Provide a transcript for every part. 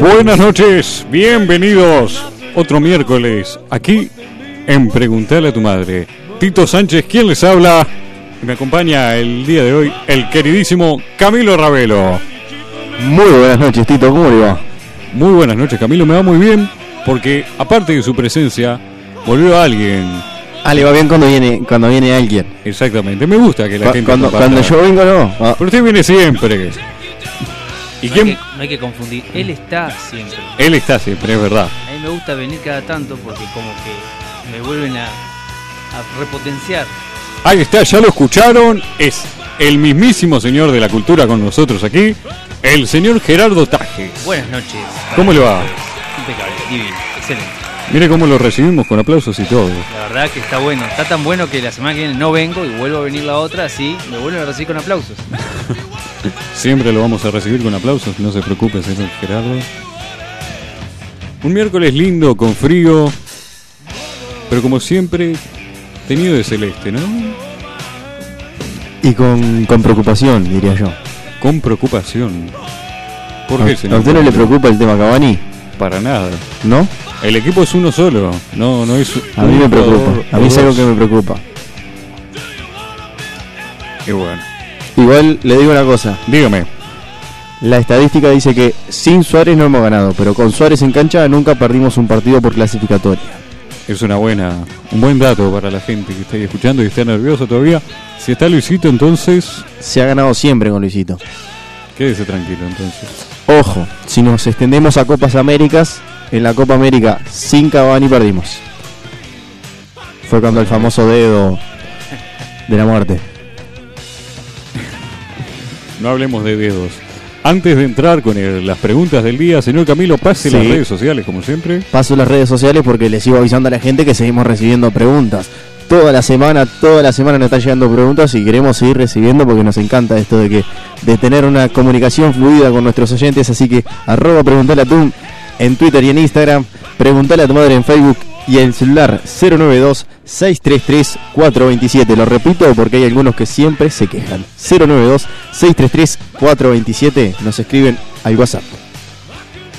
Buenas noches, bienvenidos otro miércoles aquí en Preguntarle a tu madre. Tito Sánchez, quien les habla, me acompaña el día de hoy el queridísimo Camilo Ravelo. Muy buenas noches, Tito, ¿cómo le va? Muy buenas noches, Camilo, me va muy bien porque aparte de su presencia, volvió alguien. Ah, le va bien cuando viene, cuando viene alguien. Exactamente, me gusta que la Cu- gente... cuando, cuando yo vengo, no. Ah, Pero usted viene siempre. ¿Y no, quién? hay que, no hay que confundir, él está siempre. Él está siempre, es verdad. A mí me gusta venir cada tanto porque como que me vuelven a, a repotenciar. Ahí está, ya lo escucharon. Es el mismísimo señor de la cultura con nosotros aquí, el señor Gerardo Tajes. Buenas noches. ¿Cómo le va? Impecable, divino, excelente. Mire cómo lo recibimos con aplausos y todo. La verdad que está bueno. Está tan bueno que la semana que viene no vengo y vuelvo a venir la otra, así me vuelven a recibir con aplausos. Siempre lo vamos a recibir con aplausos, no se preocupe, señor Gerardo. Un miércoles lindo, con frío, pero como siempre, tenido de celeste, ¿no? y con, con preocupación, diría yo. Con preocupación. ¿Por ¿A, qué, a señor? usted no le preocupa el tema Cavani? Para nada. ¿No? El equipo es uno solo, no, no es A mí me preocupa. A mí es algo que me preocupa. Y bueno, Igual le digo una cosa. dígame. La estadística dice que sin Suárez no hemos ganado, pero con Suárez en cancha nunca perdimos un partido por clasificatoria. Es una buena, un buen dato para la gente que está ahí escuchando y está nervioso todavía. Si está Luisito, entonces Se ha ganado siempre con Luisito. quédese tranquilo. Entonces, Ojo, si nos extendemos a Copas Américas, en la Copa América sin Cavani perdimos. Fue cuando el famoso dedo de la muerte. No hablemos de dedos. Antes de entrar con el- las preguntas del día, señor Camilo, pase Sí. las redes sociales como siempre. Paso las redes sociales porque les sigo avisando a la gente que seguimos recibiendo preguntas. Toda la semana, toda la semana nos están llegando preguntas y queremos seguir recibiendo porque nos encanta esto de que de tener una comunicación fluida con nuestros oyentes, así que arroba preguntale a tu en Twitter y en Instagram, preguntale a tu madre en Facebook y el celular 092 633 427. Lo repito porque hay algunos que siempre se quejan. 092 633 427 nos escriben al WhatsApp.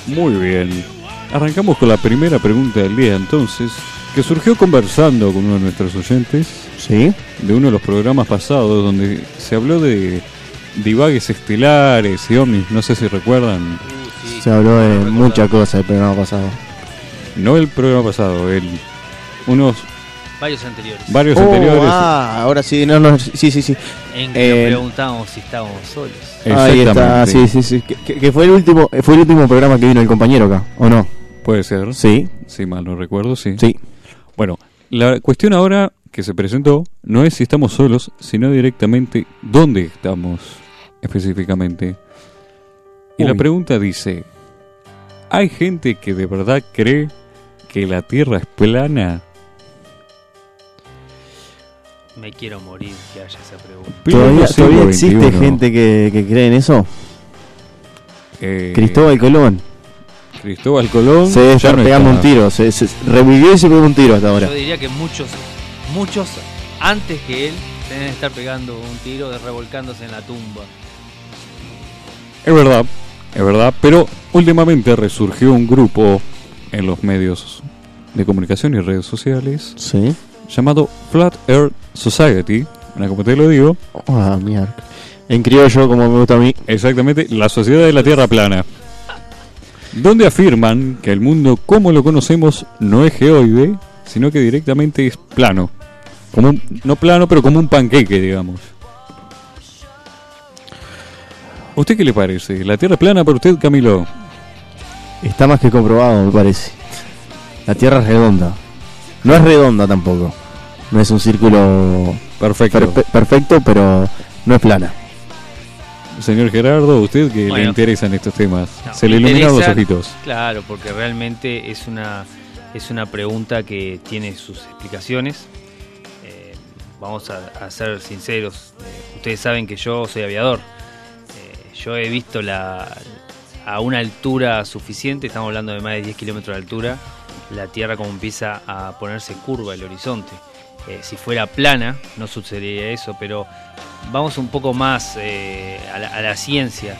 Muy bien. Arrancamos con la primera pregunta del día entonces, que surgió conversando con uno de nuestros oyentes ¿Sí? de uno de los programas pasados donde se habló de divagues estelares y ovnis, no sé si recuerdan. Se habló de muchas cosas el programa pasado. No el programa pasado, el unos Varios anteriores. varios Oh, anteriores. Ah, ahora sí, no, no, sí, sí, sí. En que eh, nos preguntábamos si estábamos solos. Ahí está, sí, sí, sí. Que, fue el último, fue el último programa que vino el compañero acá, ¿o no? Puede ser. Sí, Si mal no recuerdo, sí. sí. Bueno, la cuestión ahora que se presentó no es si estamos solos, sino directamente dónde estamos específicamente. Y la pregunta dice, ¿hay gente que de verdad cree que la Tierra es plana? Me quiero morir que haya esa pregunta. ¿Todavía, existe gente que, que cree en eso? Eh, Cristóbal Colón. Cristóbal Colón Se ya no está. un tiro. Se, se- revivió y se pegó un tiro hasta ahora. Yo diría que muchos, muchos antes que él deben estar pegando un tiro de revolcándose en la tumba. Es verdad, es verdad, pero últimamente resurgió un grupo en los medios de comunicación y redes sociales Sí. Llamado Flat Earth Society, como te lo digo, Ah, mierda. En criollo, como me gusta a mí. exactamente la Sociedad de la Tierra Plana, donde afirman que el mundo como lo conocemos no es geoide, sino que directamente es plano, como un- no plano, pero como un panqueque, digamos. ¿Usted qué le parece? ¿La Tierra plana para usted, Camilo? Está más que comprobado, me parece. La Tierra es redonda. No es redonda tampoco. No es un círculo Perfecto. perfe- perfecto, pero no es plana. Señor Gerardo, usted que le interesan estos temas, No, se le iluminaron los ojitos. Claro, porque realmente es una, es una pregunta que tiene sus explicaciones. Eh, vamos a, a ser sinceros. eh, ustedes saben que yo soy aviador. Eh, yo he visto la, a una altura suficiente, estamos hablando de más de 10 kilómetros de altura, la Tierra como empieza a ponerse curva el horizonte. Eh, si fuera plana, no sucedería eso, pero vamos un poco más eh, a, la, a la ciencia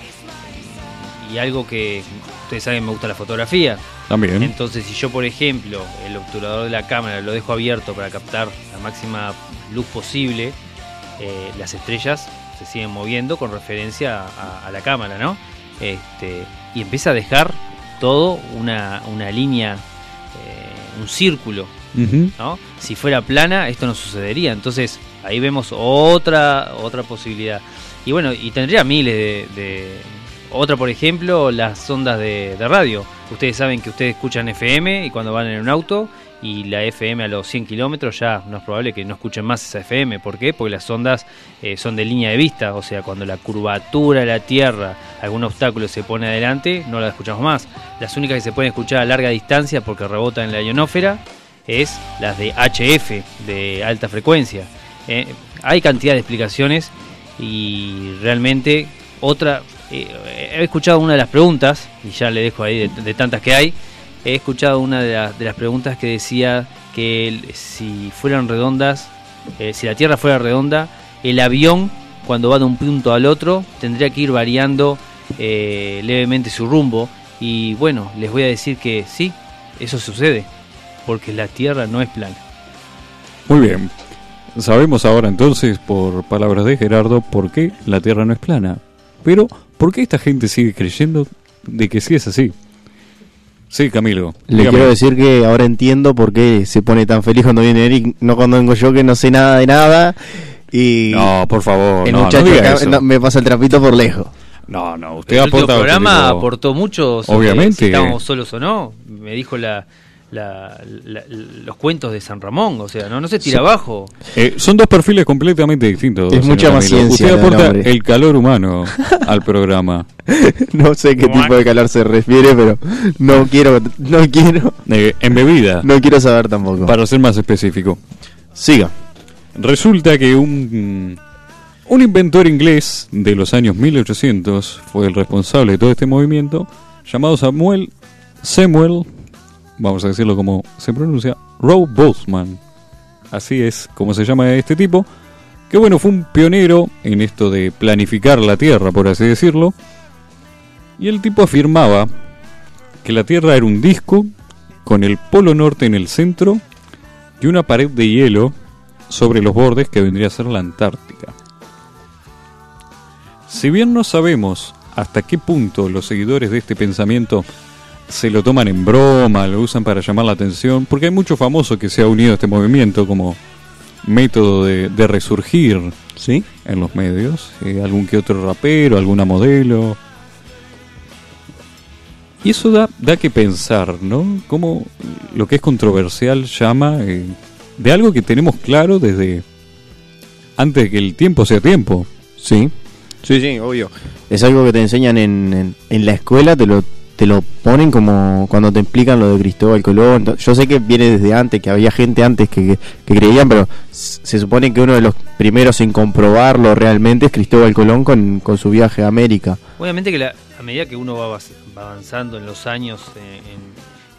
y algo que ustedes saben me gusta la fotografía. También. Entonces, si yo, por ejemplo, el obturador de la cámara lo dejo abierto para captar la máxima luz posible, eh, las estrellas se siguen moviendo con referencia a, a la cámara, ¿no? Este, y empieza a dejar todo una, una línea, eh, un círculo. ¿no? Si fuera plana, esto no sucedería. Entonces, ahí vemos otra, otra posibilidad. Y bueno, y tendría miles de, de- Otra, por ejemplo, las ondas de, de radio. Ustedes saben que ustedes escuchan FM y cuando van en un auto y la FM a los 100 kilómetros ya no es probable que no escuchen más esa FM. ¿Por qué? Porque las ondas eh, son de línea de vista. O sea, cuando la curvatura de la Tierra, algún obstáculo se pone adelante, no la escuchamos más. Las únicas que se pueden escuchar a larga distancia porque rebotan en la ionósfera es las de HF, de alta frecuencia. Eh, hay cantidad de explicaciones y realmente otra... eh, he escuchado una de las preguntas, y ya le dejo ahí de, de tantas que hay, he escuchado una de, las- preguntas que decía que si fueran redondas, eh, si la Tierra fuera redonda, el avión cuando va de un punto al otro tendría que ir variando eh, levemente su rumbo. Y bueno, les voy a decir que sí, eso sucede, porque la Tierra no es plana. Muy bien. Sabemos ahora entonces, por palabras de Gerardo, por qué la Tierra no es plana. Pero, ¿por qué esta gente sigue creyendo de que sí es así? Sí, Camilo. Le dígame. quiero decir que ahora entiendo por qué se pone tan feliz cuando viene Eric, no cuando vengo yo que no sé nada de nada. Y No, por favor, el no, no muchacho diga acá eso. no, me pasa el trapito por lejos. No, no, usted el aporta... programa pero- aportó mucho sobre Obviamente. si estábamos solos o no. Me dijo la, la- la- los cuentos de San Ramón, o sea, no, no se tira abajo. Eh, son dos perfiles completamente distintos. Es mucha más Camilo. ciencia Usted aporta el calor humano al programa. no sé qué tipo de calor se refiere, pero no quiero, no quiero, Eh, en bebida, no quiero saber tampoco. para ser más específico. Siga. Resulta que un, un inventor inglés de los años 1800 fue el responsable de todo este movimiento, llamado Samuel Samuel, vamos a decirlo como se pronuncia, Rowe Boltzmann. Así es como se llama este tipo, que bueno, fue un pionero en esto de planificar la Tierra, por así decirlo. Y el tipo afirmaba que la Tierra era un disco con el polo norte en el centro y una pared de hielo sobre los bordes que vendría a ser la Antártica. Si bien no sabemos hasta qué punto los seguidores de este pensamiento se lo toman en broma, lo usan para llamar la atención, porque hay mucho famoso que se ha unido a este movimiento como método de, de resurgir ¿Sí? en los medios, eh, algún que otro rapero, alguna modelo. Y eso da, da que pensar, ¿no? Cómo lo que es controversial llama eh, de algo que tenemos claro desde antes de que el tiempo sea tiempo. Sí. Sí, sí, obvio. Es algo que te enseñan en, en, en la escuela, te lo, te lo ponen como cuando te explican lo de Cristóbal Colón. Yo sé que viene desde antes, que había gente antes que, que, creían, pero se supone que uno de los primeros en comprobarlo realmente es Cristóbal Colón con, con su viaje a América. Obviamente que la- a medida que uno va, avanzando en los años eh,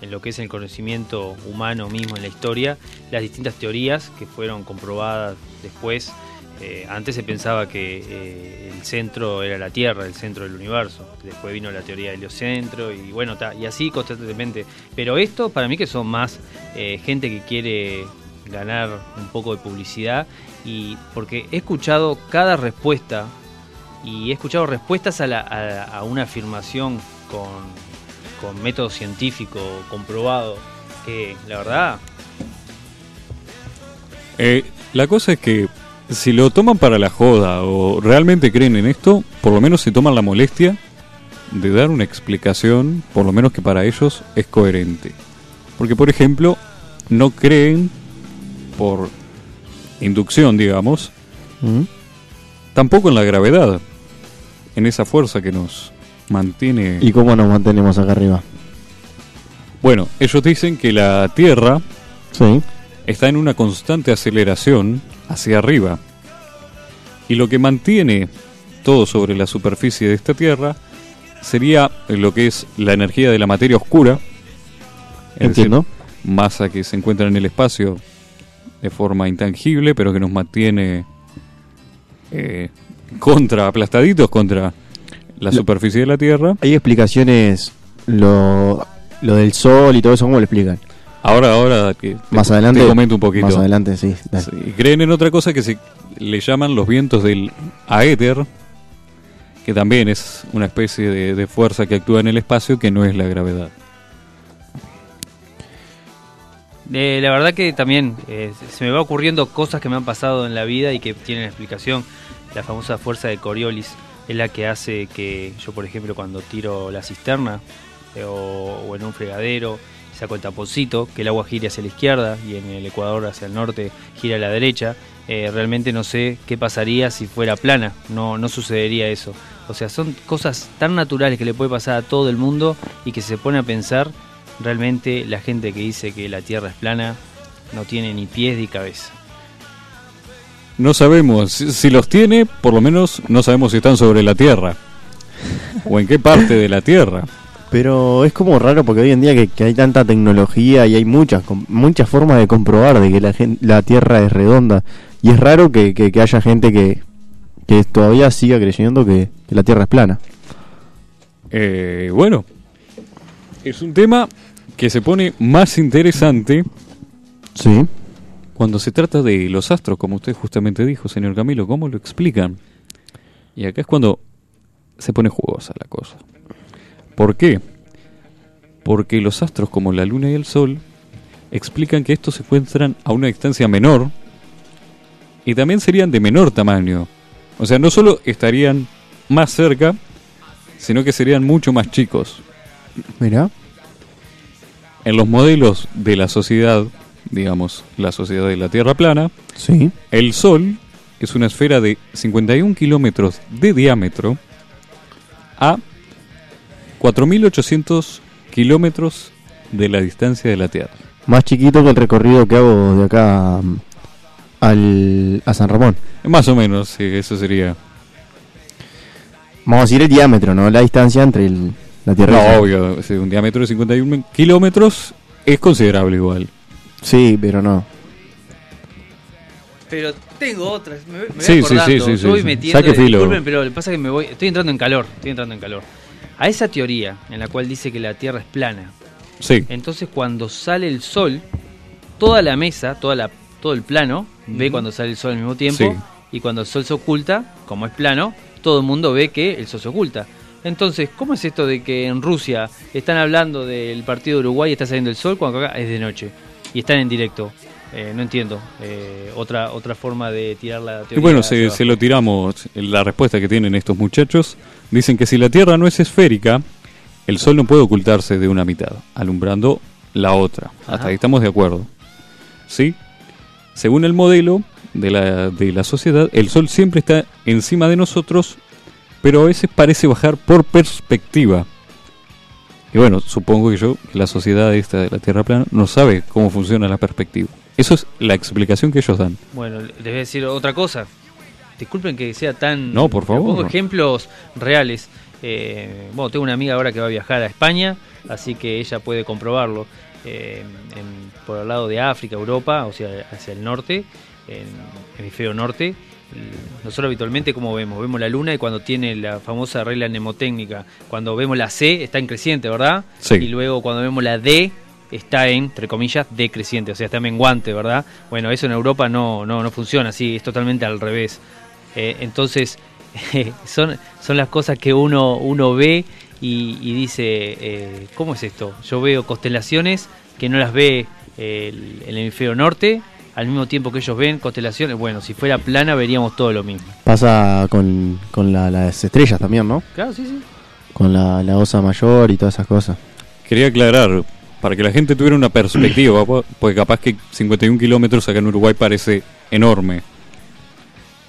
en lo que es el conocimiento humano mismo en la historia, las distintas teorías que fueron comprobadas después, eh, antes se pensaba que eh, el centro era la Tierra, el centro del universo, después vino la teoría del heliocentro y bueno, y así constantemente. Pero esto para mí que son más eh, gente que quiere ganar un poco de publicidad y porque he escuchado cada respuesta y he escuchado respuestas a, a- una afirmación con, con método científico comprobado que la verdad la cosa es que si lo toman para la joda o realmente creen en esto, por lo menos se toman la molestia de dar una explicación, por lo menos que para ellos es coherente. Porque, por ejemplo, no creen por inducción, digamos, ¿Mm? tampoco en la gravedad, en esa fuerza que nos mantiene... ¿Y cómo nos mantenemos acá arriba? Bueno, ellos dicen que la Tierra Sí. está en una constante aceleración hacia arriba. Y lo que mantiene todo sobre la superficie de esta Tierra sería lo que es la energía de la materia oscura. es decir, Entiendo. masa que se encuentra en el espacio de forma intangible, pero que nos mantiene eh, contra, aplastaditos contra la superficie de la Tierra. Hay explicaciones, lo, lo del sol y todo eso, ¿cómo lo explican? Ahora, ahora que te- Más adelante. te comento un poquito. Más adelante, sí. creen en otra cosa que se le llaman los vientos del aéter, que también es una especie de, de fuerza que actúa en el espacio que no es la gravedad. Eh, la verdad que también eh, se me va ocurriendo cosas que me han pasado en la vida y que tienen explicación. La famosa fuerza de Coriolis es la que hace que yo, por ejemplo, cuando tiro la cisterna eh, o, o en un fregadero, saco el taponcito, que el agua gire hacia la izquierda y en el Ecuador hacia el norte gira a la derecha. Eh, realmente no sé qué pasaría si fuera plana, no, no sucedería eso. O sea, son cosas tan naturales que le puede pasar a todo el mundo y que se pone a pensar realmente la gente que dice que la Tierra es plana no tiene ni pies ni cabeza. No sabemos si, si los tiene, por lo menos no sabemos si están sobre la Tierra o en qué parte de la Tierra. Pero es como raro porque hoy en día que, que hay tanta tecnología y hay muchas muchas formas de comprobar de que la, Tierra es redonda. Y es raro que, que- que haya gente que, todavía siga creyendo que, que la Tierra es plana. Eh, bueno, es un tema que se pone más interesante Sí. Cuando se trata de los astros, como usted justamente dijo, señor Camilo, ¿cómo lo explican? Y acá es cuando se pone jugosa la cosa. ¿Por qué? Porque los astros como la luna y el sol explican que estos se encuentran a una distancia menor y también serían de menor tamaño. O sea, no solo estarían más cerca, sino que serían mucho más chicos. Mira. En los modelos de la sociedad, digamos, la sociedad de la Tierra plana, Sí. El Sol es una esfera de 51 kilómetros de diámetro a 4.800 kilómetros de la distancia de la Tierra. Más chiquito que el recorrido que hago de acá mm, al, a San Ramón. Más o menos, sí, eso sería. Vamos a decir el diámetro, ¿no? La distancia entre el- la Tierra y el No, obvio, sí, un diámetro de 51 kilómetros es considerable igual. Sí, pero no. Pero tengo otras, me, me voy Sí, sí, acordando, sí, sí, sí, yo voy sí. metiendo, Saque filo. disculpen, pero lo que pasa es que me voy, estoy entrando en calor, estoy entrando en calor. A esa teoría en la cual dice que la Tierra es plana, Sí, entonces cuando sale el sol, toda la mesa, toda la, todo el plano, ve cuando sale el sol al mismo tiempo, Sí. y cuando el sol se oculta, como es plano, todo el mundo ve que el sol se oculta. Entonces, ¿cómo es esto de que en Rusia están hablando del partido de Uruguay y está saliendo el sol cuando acá es de noche? Y están en directo. Eh, no entiendo. Eh, otra otra forma de tirar la teoría. y bueno, se, lo tiramos. La respuesta que tienen estos muchachos dicen que si la Tierra no es esférica, el Sol no puede ocultarse de una mitad, alumbrando la otra. Hasta ahí estamos de acuerdo. ¿Sí? Según el modelo de la, de la sociedad, el Sol siempre está encima de nosotros, pero a veces parece bajar por perspectiva. Y bueno, supongo que yo, que la sociedad esta de la Tierra plana, no sabe cómo funciona la perspectiva. Eso es la explicación que ellos dan. Bueno, les voy a decir otra cosa. Disculpen que sea tan... No, por favor. Pongo ejemplos reales. Eh, bueno, tengo una amiga ahora que va a viajar a España, así que ella puede comprobarlo. Eh, en- por el lado de África, Europa, o sea, hacia el norte, en hemisferio norte. Nosotros habitualmente, como vemos? Vemos la luna y cuando tiene la famosa regla mnemotécnica, cuando vemos la C está en creciente, ¿verdad? Sí. Y luego cuando vemos la D está en, entre comillas, decreciente, o sea, está menguante, ¿verdad? Bueno, eso en Europa no, no, no funciona así, es totalmente al revés. Eh, entonces, son, son las cosas que uno, uno ve y, y dice, eh, ¿cómo es esto? Yo veo constelaciones que no las ve el, el hemisferio norte, al mismo tiempo que ellos ven constelaciones. Bueno, si fuera plana veríamos todo lo mismo. Pasa con, con la- las estrellas también, ¿no? Claro, sí, sí. Con la, la osa mayor y todas esas cosas. Quería aclarar, para que la gente tuviera una perspectiva, po- porque capaz que 51 kilómetros acá en Uruguay parece enorme.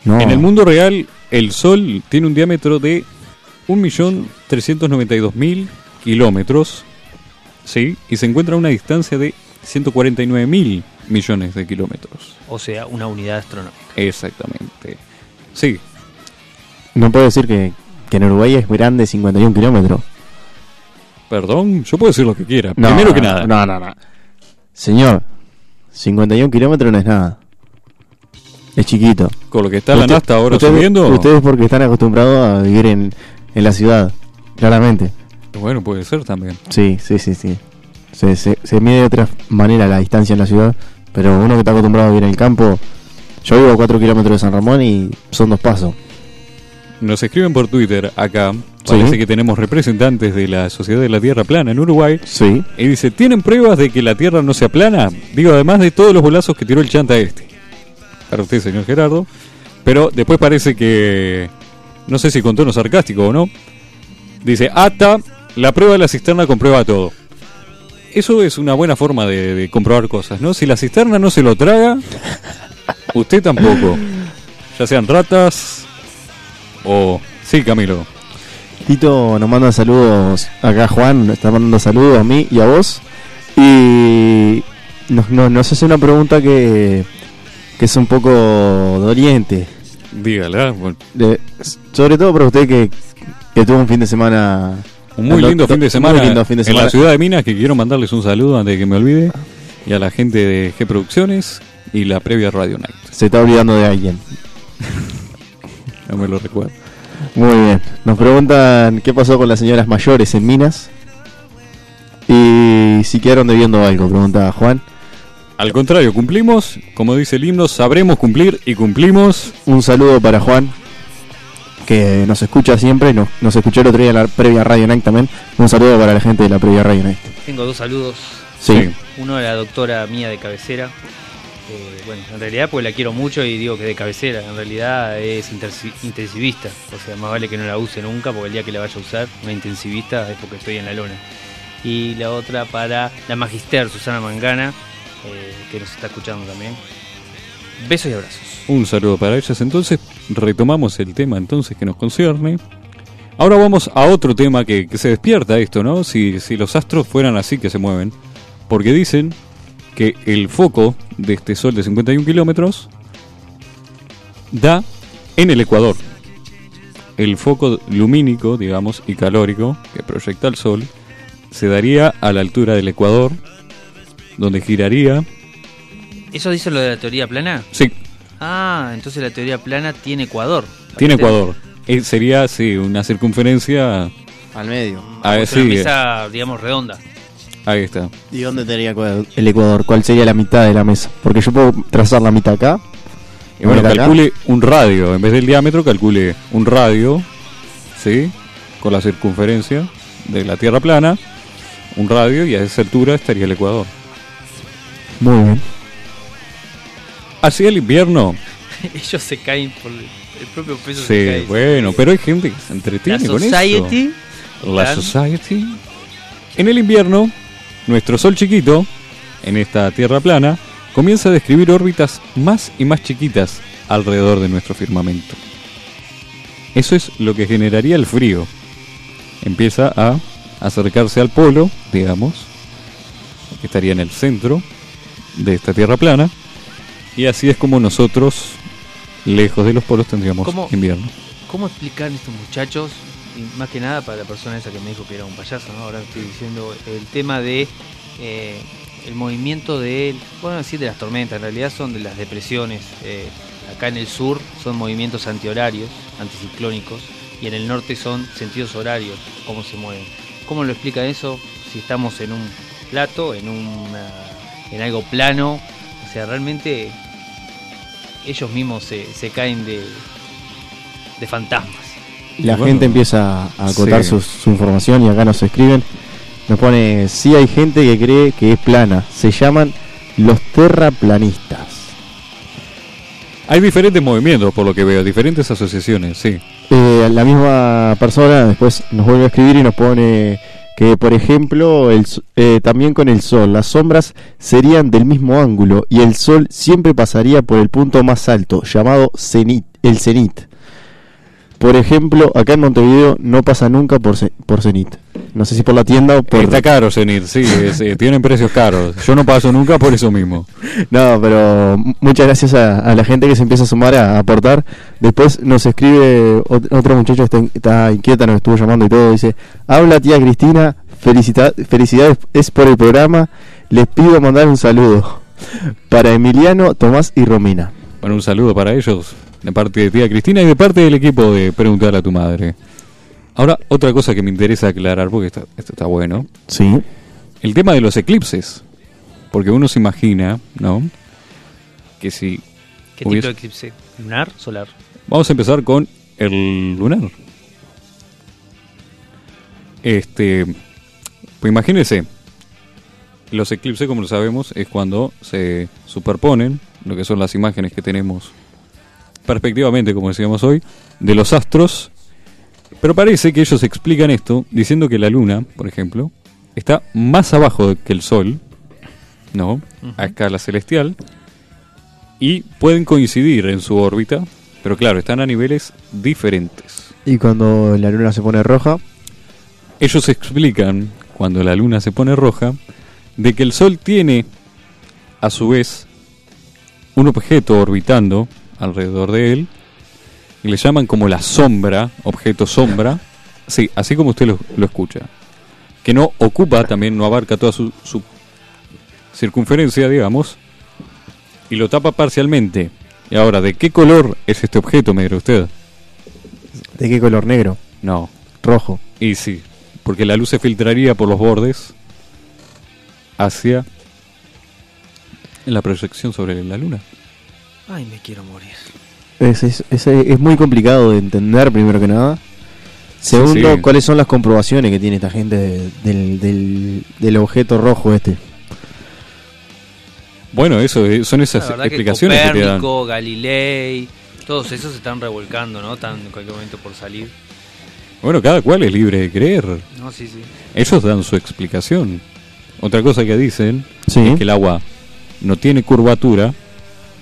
No. En el mundo real, el Sol tiene un diámetro de 1.392.000 kilómetros, ¿sí? Y se encuentra a una distancia de 149.000 millones de kilómetros. O sea, una unidad astronómica. Exactamente. Sí, No puedo decir que, que en Uruguay es grande 51 kilómetros. Perdón, yo puedo decir lo que quiera. No, Primero que nada, No, no, no. Señor, 51 kilómetros no es nada. Es chiquito. Con lo que está la nafta ahora ustedes- subiendo. Ustedes porque están acostumbrados a vivir en, en la ciudad, claramente. Bueno, puede ser también. Sí, sí, sí, sí. Se, se, se mide de otra manera la distancia en la ciudad, pero uno que está acostumbrado a vivir en el campo, yo vivo a 4 kilómetros de San Ramón y son dos pasos. Nos escriben por Twitter acá. Sí. Parece que tenemos representantes de la Sociedad de la Tierra Plana en Uruguay. Sí. Y dice, ¿tienen pruebas de que la Tierra no sea plana? Digo, además de todos los bolazos que tiró el chanta este. Para usted, señor Gerardo. Pero después parece que... No sé si con tono sarcástico o no. Dice, ata, la prueba de la cisterna comprueba todo. Eso es una buena forma de, de comprobar cosas, ¿no? Si la cisterna no se lo traga, usted tampoco. Ya sean ratas o... Sí, Camilo. Tito nos manda saludos acá Juan, nos está mandando saludos a mí y a vos. Y nos, nos- nos hace una pregunta que, que es un poco doliente. Dígala. bueno, De- sobre todo para usted que, que tuvo un fin de semana Un muy Do- lindo do- fin de muy semana, lindo fin de en semana. la ciudad de Minas, que quiero mandarles un saludo antes de que me olvide, y a la gente de G Producciones y la previa Radio Night. se está olvidando de alguien. No me lo recuerdo. Muy bien. Nos preguntan qué pasó con las señoras mayores en Minas. Y si quedaron debiendo algo, pregunta Juan. Al contrario, cumplimos, como dice el himno, sabremos cumplir y cumplimos. Un saludo para Juan, que nos escucha siempre, nos, nos escuchó el otro día en la previa Radio Night también. Un saludo para la gente de la previa Radio Night. Tengo dos saludos. Sí. Uno de la doctora mía de cabecera. Eh, bueno, en realidad pues la quiero mucho y digo que de cabecera. En realidad es intensivista. O sea, más vale que no la use nunca porque el día que la vaya a usar, una intensivista, es porque estoy en la lona. Y la otra para la magister Susana Mangana, eh, que nos está escuchando también. Besos y abrazos. Un saludo para ellas. Entonces, retomamos el tema entonces que nos concierne. Ahora vamos a otro tema que, que se despierta esto, ¿no? Si, si los astros fueran así que se mueven. Porque dicen que el foco de este sol de 51 kilómetros da en el ecuador. El foco lumínico, digamos, y calórico que proyecta el sol se daría a la altura del ecuador, donde giraría. ¿Eso dice lo de la teoría plana? Sí, Ah, entonces la teoría plana tiene ecuador. tiene ecuador. Eh, sería, sí, una circunferencia. Al medio. Ah, Es sí, una mesa, digamos, redonda. Ahí está. ¿Y dónde Ecuador- el Ecuador? ¿Cuál sería la mitad de la mesa? Porque yo puedo trazar la mitad acá. Y bueno, acá. calcule un radio, en vez del diámetro, calcule un radio, ¿sí? Con la circunferencia de la Tierra plana, un radio, y a esa altura estaría el Ecuador. Muy bien. Hacia el invierno, Ellos se caen por el propio peso. se sí, cae. bueno, pero hay gente que se La entretiene con society. eso. La están- Society. En el invierno, nuestro Sol chiquito, en esta Tierra plana, comienza a describir órbitas más y más chiquitas alrededor de nuestro firmamento. Eso es lo que generaría el frío. Empieza a acercarse al polo, digamos, que estaría en el centro de esta Tierra plana, y así es como nosotros, lejos de los polos, tendríamos ¿Cómo? invierno. ¿Cómo explican estos muchachos? Y más que nada para la persona esa que me dijo que era un payaso, ¿no? Ahora estoy diciendo el tema de eh, el movimiento de, bueno, decir de las tormentas, en realidad son de las depresiones. eh, acá en el sur son movimientos antihorarios, anticiclónicos, y en el norte son sentidos horarios, cómo se mueven. ¿Cómo lo explica eso? Si estamos en un plato, en una, en algo plano, o sea, realmente ellos mismos se, se caen de, de fantasmas. La Bueno, gente empieza a acotar sí. su, su información y acá nos escriben. Nos pone, sí hay gente que cree que es plana. Se llaman los terraplanistas. Hay diferentes movimientos, por lo que veo, diferentes asociaciones, sí. Eh, la misma persona después nos vuelve a escribir y nos pone que, por ejemplo, el, eh, también con el sol, las sombras serían del mismo ángulo y el sol siempre pasaría por el punto más alto, llamado cenit, el cenit. Por ejemplo, acá en Montevideo no pasa nunca por, por cenit. No sé si por la tienda o por... Está caro Zenit, sí, es, eh, tienen precios caros. Yo no paso nunca por eso mismo. No, pero muchas gracias a, a la gente que se empieza a sumar a, a aportar. Después nos escribe ot- otro muchacho que está, está inquieta, nos estuvo llamando y todo. Dice: Habla tía Cristina, felicita- felicidades es por el programa. Les pido mandar un saludo para Emiliano, Tomás y Romina. Bueno, un saludo para ellos de parte de tía Cristina y de parte del equipo de Preguntar a tu madre. Ahora, otra cosa que me interesa aclarar, porque esto, esto está bueno, Sí. el tema de los eclipses. Porque uno se imagina, ¿no? Que si... ¿Qué Hubiese- tipo de eclipse? ¿Lunar? ¿Solar? Vamos a empezar con el lunar. Este, pues imagínense, los eclipses, como lo sabemos, es cuando se superponen lo que son las imágenes que tenemos perspectivamente, como decíamos hoy, de los astros. Pero parece que ellos explican esto diciendo que la luna, por ejemplo, está más abajo que el sol, ¿no? A escala celestial, y pueden coincidir en su órbita, pero claro, están a niveles diferentes. Y cuando la luna se pone roja, Ellos explican, cuando la luna se pone roja, de que el Sol tiene, a su vez, un objeto orbitando alrededor de él, y le llaman como la sombra, objeto sombra, sí, así como usted lo, lo escucha, que no ocupa, también no abarca toda su, su circunferencia, digamos, y lo tapa parcialmente. Y ahora, ¿de qué color es este objeto, me dirá usted? ¿de qué color negro? No, Rojo. Y sí, porque la luz se filtraría por los bordes hacia la proyección sobre la luna. Ay, me quiero morir. Es, es, es- es muy complicado de entender, primero que nada. Segundo, sí. ¿cuáles son las comprobaciones que tiene esta gente de- del, del, del objeto rojo este? Bueno, eso son La esas que explicaciones que, te dan. Copérnico, Galilei, todos esos se están revolcando, ¿no? Están en cualquier momento por salir. Bueno, cada cual es libre de creer. No, sí, sí. Ellos dan su explicación. Otra cosa que dicen Sí. es que el agua no tiene curvatura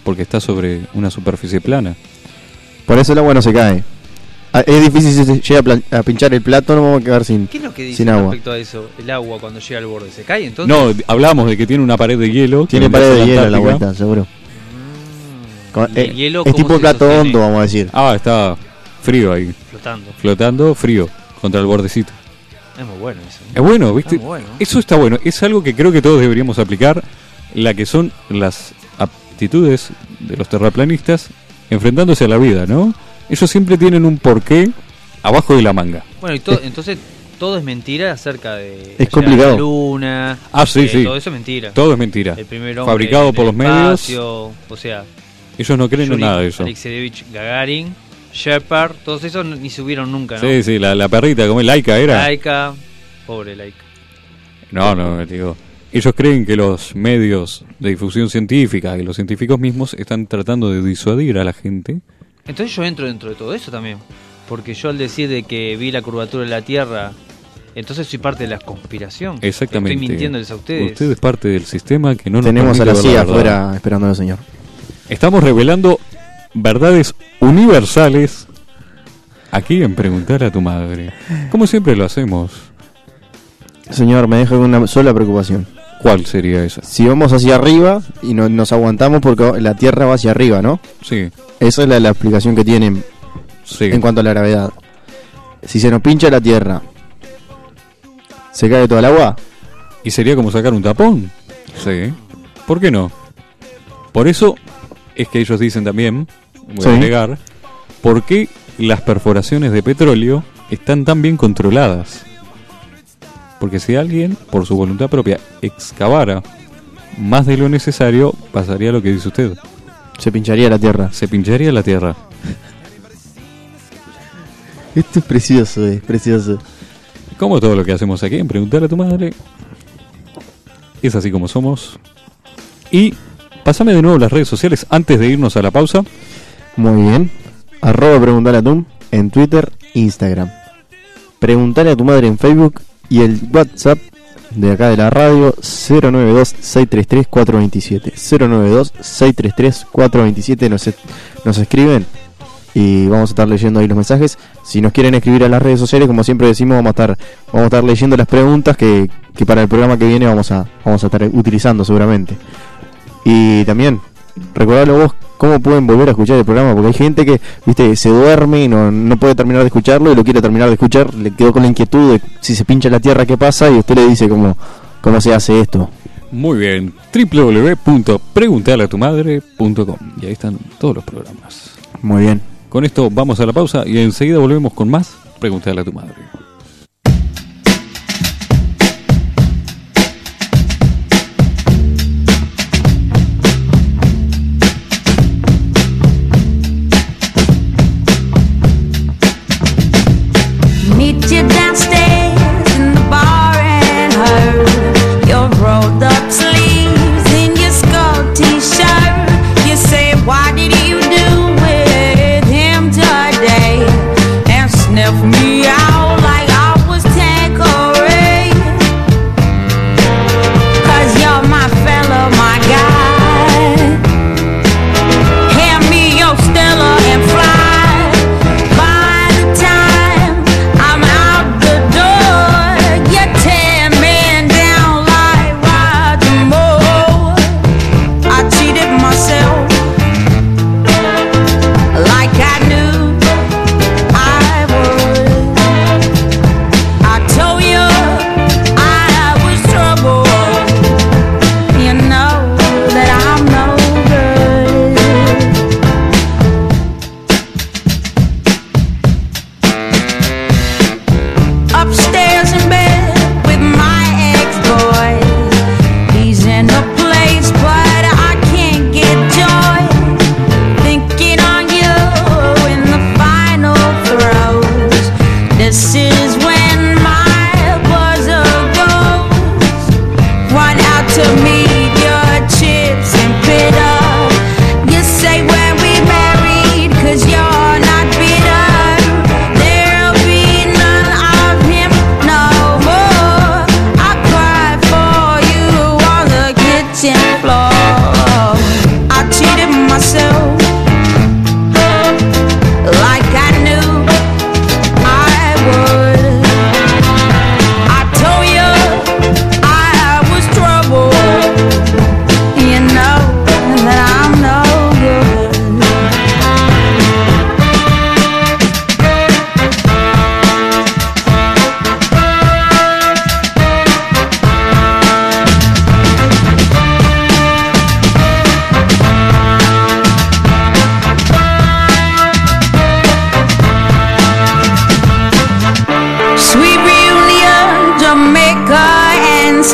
porque está sobre una superficie plana. Por eso el agua no se cae. Ah, Es difícil si se llega a, pinchar el plato, no vamos a quedar sin. ¿Qué es lo que agua. respecto a eso? El agua cuando llega al borde, ¿se cae entonces? No, hablamos de que tiene una pared de hielo. Tiene pared de hielo a la vuelta, seguro. Mm. Con- ¿Y el eh, hielo es tipo plato sostiene? hondo, vamos a decir. Ah, está frío ahí. Flotando. Flotando, frío, contra el bordecito. Es muy bueno eso. Es bueno, ¿viste? Muy bueno. Eso está bueno. Es algo que creo que todos deberíamos aplicar. La que son las aptitudes de los terraplanistas enfrentándose a la vida, ¿no? Ellos siempre tienen un porqué abajo de la manga. Bueno, y to- entonces todo es mentira acerca de Es complicado. la luna. Ah, sí, eh, sí. Todo eso es mentira. Todo es mentira. El primer hombre Fabricado por los medios. espacio, O sea, Ellos no creen en nada de eso. Alexeyevich Gagarin, Shepard, todos esos ni subieron nunca, ¿no? Sí, sí, la, la perrita, como el laica era. Laika, pobre Laika. No, no, digo. Ellos creen que los medios de difusión científica y los científicos mismos están tratando de disuadir a la gente. Entonces yo entro dentro de todo eso también. Porque yo al decir de que vi la curvatura de la Tierra, entonces soy parte de la conspiración. Exactamente. Estoy mintiéndoles a ustedes. Usted es parte del sistema que no nos Tenemos a la CIA afuera esperando al señor. Estamos revelando verdades universales aquí en Preguntar a tu madre. Como siempre lo hacemos. Señor, me deja con una sola preocupación. ¿Cuál sería esa? Si vamos hacia arriba y no- nos aguantamos porque la Tierra va hacia arriba, ¿no? Sí, Esa es la, la explicación que tienen sí. en cuanto a la gravedad. Si se nos pincha la Tierra, ¿se cae todo el agua? ¿Y sería como sacar un tapón? Sí. ¿Por qué no? Por eso es que ellos dicen también, voy Sí. a agregar, ¿por qué las perforaciones de petróleo están tan bien controladas? Porque si alguien, por su voluntad propia, excavara más de lo necesario, pasaría lo que dice usted. Se pincharía la Tierra. Se pincharía la tierra. Esto es precioso, es precioso. Como todo lo que hacemos aquí en Preguntar a tu madre. Es así como somos. Y pasame de nuevo las redes sociales antes de irnos a la pausa. Muy bien. Arroba preguntar a tu en Twitter, Instagram. Preguntarle a tu madre en Facebook y el WhatsApp de acá de la radio 092-633-427. 092-633-427 nos, nos escriben y vamos a estar leyendo ahí los mensajes. Si nos quieren escribir a las redes sociales, como siempre decimos, vamos a estar, vamos a estar leyendo las preguntas que, que para el programa que viene vamos a, vamos a estar utilizando seguramente. Y también, recordalo vos cómo pueden volver a escuchar el programa, porque hay gente que, viste, se duerme y no, no puede terminar de escucharlo y lo quiere terminar de escuchar, le quedó con la inquietud de si se pincha la tierra, ¿qué pasa? Y usted le dice cómo, cómo se hace esto. Muy bien, www.preguntalatumadre.com y ahí están todos los programas. Muy bien. Con esto vamos a la pausa y enseguida volvemos con más Preguntarle a tu madre.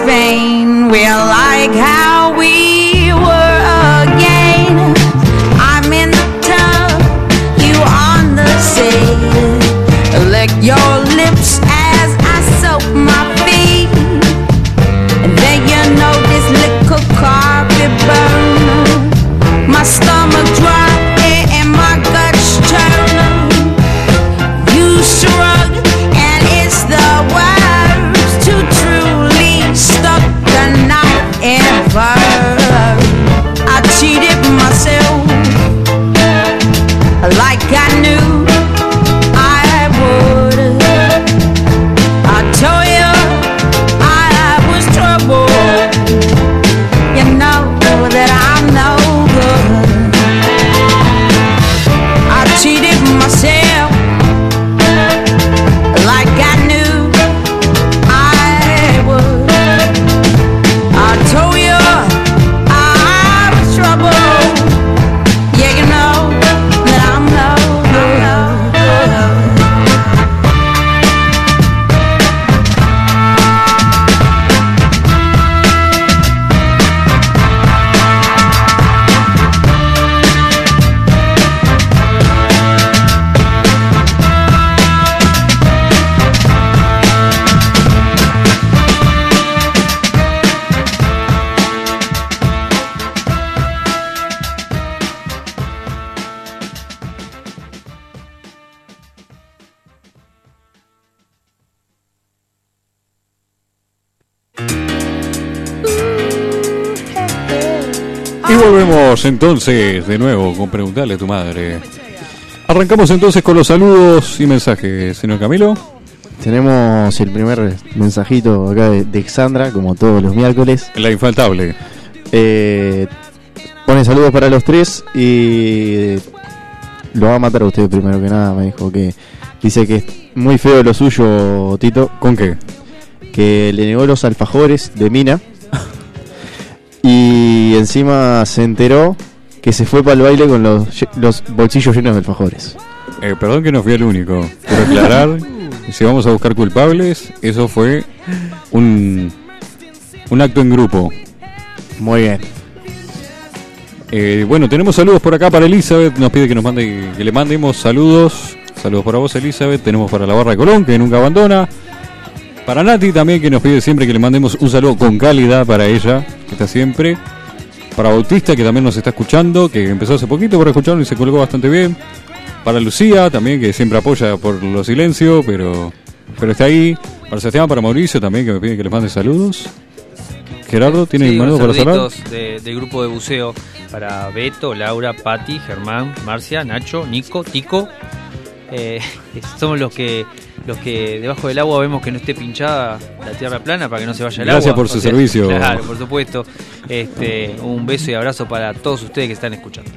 pain. We're like how we were again. I'm in the tub, you on the sea. Lick your lips as I soak my feet. And then you know this little carpet burn. My stomach. Y volvemos entonces de nuevo con preguntarle a tu madre. Arrancamos entonces con los saludos y mensajes, señor Camilo. Tenemos el primer mensajito acá de, de Xandra, como todos los miércoles. La infaltable. Eh, pone saludos para los tres y lo va a matar a usted primero que nada, me dijo que dice que es muy feo lo suyo, Tito. ¿Con qué? Que le negó los alfajores de Mina encima se enteró que se fue para el baile con los bolsillos llenos de alfajores. Eh, perdón que no fui el único. Quiero aclarar, si vamos a buscar culpables, eso fue un, un acto en grupo. Muy bien. Eh, bueno, tenemos saludos por acá para Elizabeth. Nos pide que nos mande, que le mandemos saludos. Saludos para vos, Elizabeth. Tenemos para la barra de Colón, que nunca abandona. Para Nati también, que nos pide siempre que le mandemos un saludo con calidad para ella, que está siempre. Para Bautista, que también nos está escuchando, que empezó hace poquito por escucharlo y se colgó bastante bien. Para Lucía, también, que siempre apoya por los silencios, pero, pero está ahí. Para Sebastián, para Mauricio, también, que me piden que les mande saludos. Gerardo, ¿tiene Sí, para cerrar? de- del grupo de buceo para Beto, Laura, Patti, Germán, Marcia, Nacho, Nico, Tico. Eh, somos los que los que debajo del agua vemos que no esté pinchada la tierra plana para que no se vaya el Gracias agua. por su servicio. Claro, por supuesto. Este, un beso y abrazo para todos ustedes que están escuchando.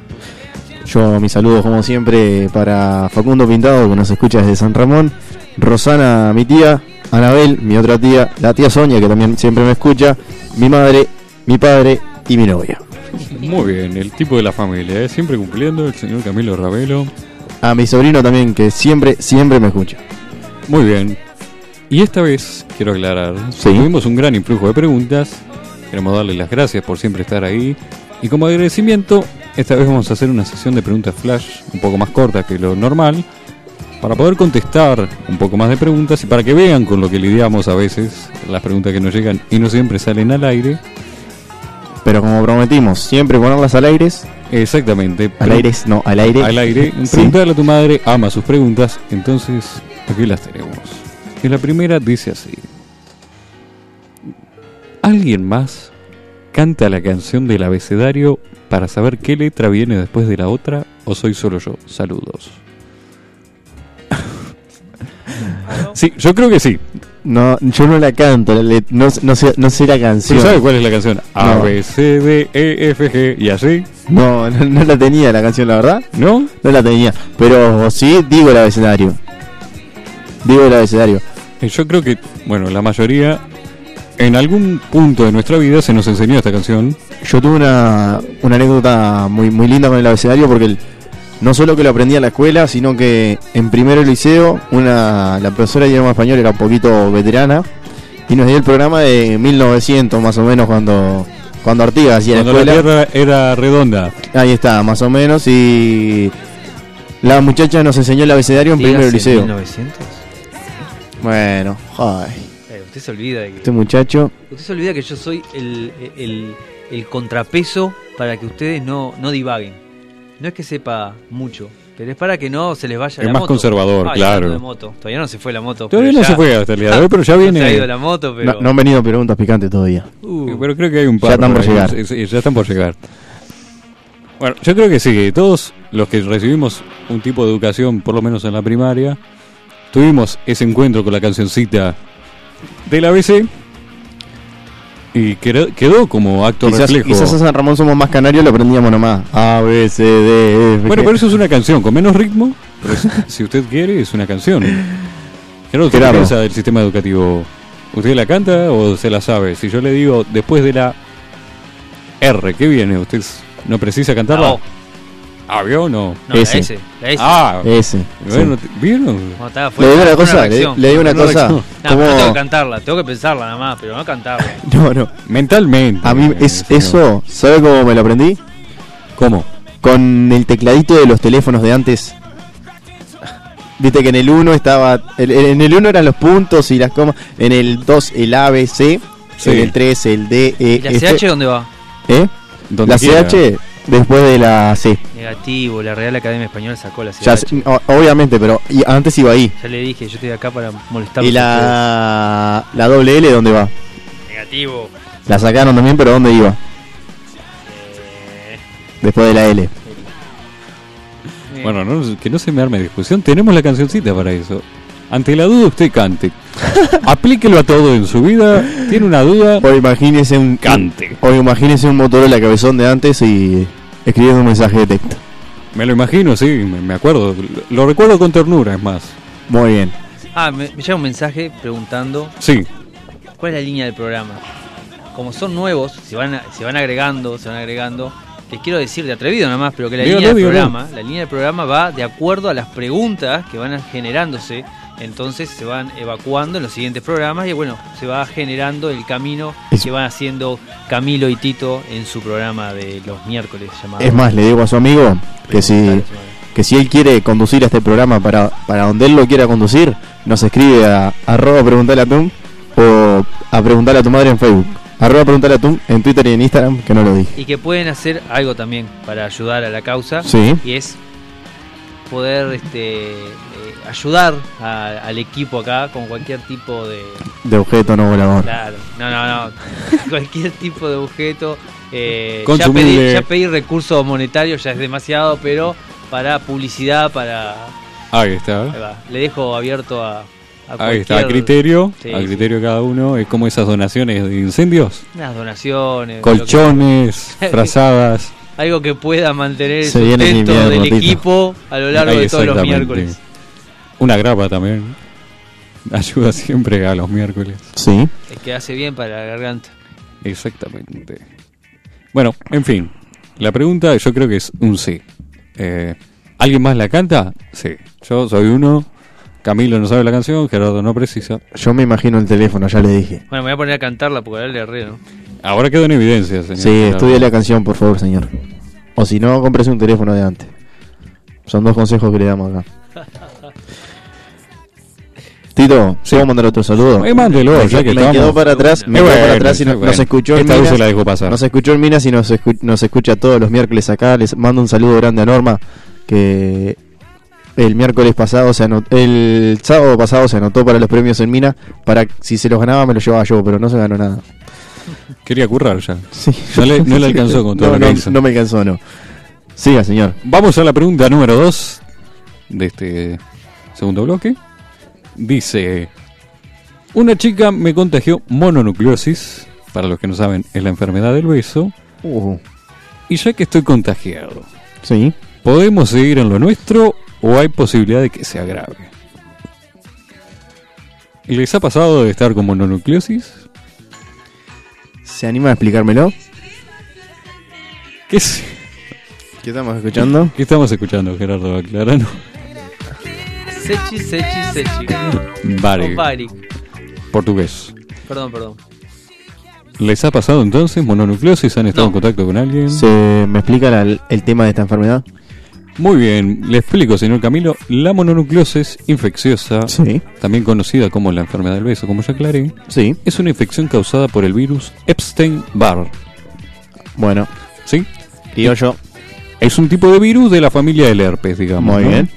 Yo mis saludos como siempre para Facundo Pintado que nos escucha desde San Ramón, Rosana, mi tía, Anabel, mi otra tía, la tía Sonia que también siempre me escucha, mi madre, mi padre y mi novia. Muy bien, el tipo de la familia, ¿eh? siempre cumpliendo, el señor Camilo Ravelo. A mi sobrino también que siempre, siempre me escucha. Muy bien. Y esta vez, quiero aclarar, Sí. tuvimos un gran influjo de preguntas. Queremos darle las gracias por siempre estar ahí. Y como agradecimiento, esta vez vamos a hacer una sesión de preguntas flash un poco más corta que lo normal. Para poder contestar un poco más de preguntas y para que vean con lo que lidiamos a veces, las preguntas que nos llegan y no siempre salen al aire. Pero como prometimos, siempre ponerlas al aire, Exactamente. al aire, no, al aire. al aire. Sí. Preguntarle a tu madre, ama sus preguntas. Entonces, aquí las tenemos. Y la primera dice así: ¿Alguien más canta la canción del abecedario para saber qué letra viene después de la otra? ¿O soy solo yo? Saludos. Sí, yo creo que sí. No, yo no la canto, la let- no, no sé, no sé la ¿Pero canción. sabes cuál es la canción? A, No. B, C, D, E, F, G y así. No, no, no la tenía la canción, la verdad. ¿No? No la tenía. Pero sí digo el abecedario. Digo el abecedario. Eh, Yo creo que, bueno, la mayoría, en algún punto de nuestra vida se nos enseñó esta canción. Yo tuve una, una anécdota muy, muy linda con el abecedario porque el- no solo que lo aprendí en la escuela, sino que en primero liceo, una, la profesora de idioma español era un poquito veterana y nos dio el programa de 1900 más o menos cuando, cuando Artigas hacía la Cuando la escuela. tierra era redonda. Ahí está, más o menos. Y la muchacha nos enseñó el abecedario en primero liceo. 1900. Bueno, ay, Eh, usted se olvida de que este muchacho. usted se olvida que yo soy el, el, el contrapeso para que ustedes no, no divaguen. No es que sepa mucho, pero es para que no se les vaya Es la más moto. conservador, Ay, claro. hablando de moto. Todavía no se fue la moto. Todavía no ya- se fue hasta el día de hoy, pero ya no viene. se ha ido la moto, pero. No, no han venido preguntas picantes todavía. Uh, Pero creo que hay un par. Ya están por ahí. llegar. Sí, sí, ya están por llegar. Bueno, yo creo que sí, que todos los que recibimos un tipo de educación, por lo menos en la primaria, tuvimos ese encuentro con la cancioncita del ABC y quedó, como acto Quizás, reflejo. quizás a San Ramón somos más canarios, lo aprendíamos nomás. A, B, C, D, F. Bueno, pero eso es una canción con menos ritmo, pero si- usted quiere, es una canción. Gerardo, ¿qué piensa del sistema educativo? ¿Usted la canta o se la sabe? Si yo le digo después de la R, ¿qué viene? ¿Usted no precisa cantarla? La O. ¿Ah, vio o no? no, la ese. S. La S. Ah, Ese. bueno, sí. ¿vieron? Cuando estaba Le fuera, digo una cosa, le, le digo una Una cosa. No, como- no tengo que cantarla, tengo que pensarla nada más, pero no cantarla. No, no. Mentalmente. A mí eh, es, eso, ¿sabe cómo me lo aprendí? ¿Cómo? Con el tecladito de los teléfonos de antes. Viste que en el 1 estaba. el- en el 1 eran los puntos y las comas. En el 2 el A, B, C. Sí. En el 3 el D, E, ¿Y la F. CH dónde va? ¿Eh? Donde La quiera. CH después de la C. Negativo, la Real Academia Española sacó la CH. Ya obviamente, pero y antes iba ahí. Ya le dije, yo estoy acá para molestar Y la, la doble L, ¿dónde va? Negativo. La sacaron también, pero ¿dónde iba? Eh, Después de la L. Bueno, no, que no se me arme discusión. Tenemos la cancioncita para eso. Ante la duda, usted cante. Aplíquelo a todo en su vida. Tiene una duda, O imagínese un cante. O imagínese un Motorola cabezón de antes y escribiendo un mensaje de texto. Me lo imagino, sí, me, acuerdo. Lo recuerdo con ternura, es más. Muy bien. Ah, me, me llega un mensaje preguntando Sí, cuál es la línea del programa. como son nuevos, se van, a- se van agregando, se van agregando. Les quiero decir de atrevido nada más, pero que la Dígalo, línea del programa, la línea del programa va de acuerdo a las preguntas que van generándose. Entonces se van evacuando en los siguientes programas y bueno, se va generando el camino Es- que van haciendo Camilo y Tito en su programa de los miércoles llamado. Es más, le digo a su amigo que si, que si él quiere conducir este programa para, para donde él lo quiera conducir, nos escribe a arroba preguntale a Tum o a preguntarle a tu madre en Facebook. Arroba preguntale a Tum en Twitter y en Instagram, que no lo dije. Y que pueden hacer algo también para ayudar a la causa. Sí. y es poder este, ayudar a- al equipo acá con cualquier tipo de De objeto no volador. claro no no no cualquier tipo de objeto eh, ya, pedir, ya pedir recursos monetarios ya es demasiado pero para publicidad para Ahí está. ahí va. le dejo abierto a, a Ahí está, a cualquier- criterio, Sí, a sí. criterio de cada uno, es como esas donaciones de incendios, unas donaciones colchones, frazadas. algo que pueda mantener el sustento del equipo a lo largo Ahí, de todos los miércoles Una grapa también. Ayuda siempre a los miércoles. Sí. es que hace bien para la garganta Exactamente. Bueno, en fin. La pregunta yo creo que es un sí. Eh, ¿Alguien más la canta? Sí. Yo soy uno. Camilo no sabe la canción, Gerardo no precisa. Yo me imagino el teléfono, ya le dije. Bueno, me voy a poner a cantarla porque ahora le erré, ¿no? Ahora quedó en evidencia, señor. Sí, Gerardo. estudie la canción, por favor, señor. O si no, cómprese un teléfono de antes. Son dos consejos que le damos acá. Tito, Sí. ¿puedo mandar otro saludo? Eh, mándelo, me, ya que me quedó para atrás, me quedó bueno, para atrás y no, bueno. nos escuchó en Esta vez Minas. se la dejo pasar. Nos escuchó en Minas y nos, escu- nos escucha todos los miércoles acá. Les mando un saludo grande a Norma, que el miércoles pasado se anotó, el sábado pasado se anotó para los premios en Minas. Para si se los ganaba me los llevaba yo, pero no se ganó nada. Quería currar ya. Sí. No le- no le alcanzó con todo no, lo que no, hizo. no me alcanzó, no. Siga, señor. Vamos a la pregunta número 2 de este segundo bloque. Dice, una chica me contagió mononucleosis, para los que no saben, es la enfermedad del beso, Uh, y ya que estoy contagiado, sí. ¿podemos seguir en lo nuestro o hay posibilidad de que se agrave? ¿Les ha pasado de estar con mononucleosis? ¿Se anima a explicármelo? ¿Qué, es- ¿Qué estamos escuchando? qué estamos escuchando, Gerardo? Aclaranos. Sechi, sechi, sechi. Bari. portugués. Perdón, perdón. ¿Les ha pasado entonces mononucleosis? ¿Han estado No. en contacto con alguien? ¿Se me explica la- el tema de esta enfermedad? Muy bien, le explico, señor Camilo. La mononucleosis infecciosa, Sí. también conocida como la enfermedad del beso, como ya aclaré, Sí. es una infección causada por el virus Epstein-Barr. Bueno, ¿Sí? criollo. Es un tipo de virus de la familia del herpes, digamos. Muy ¿no? bien.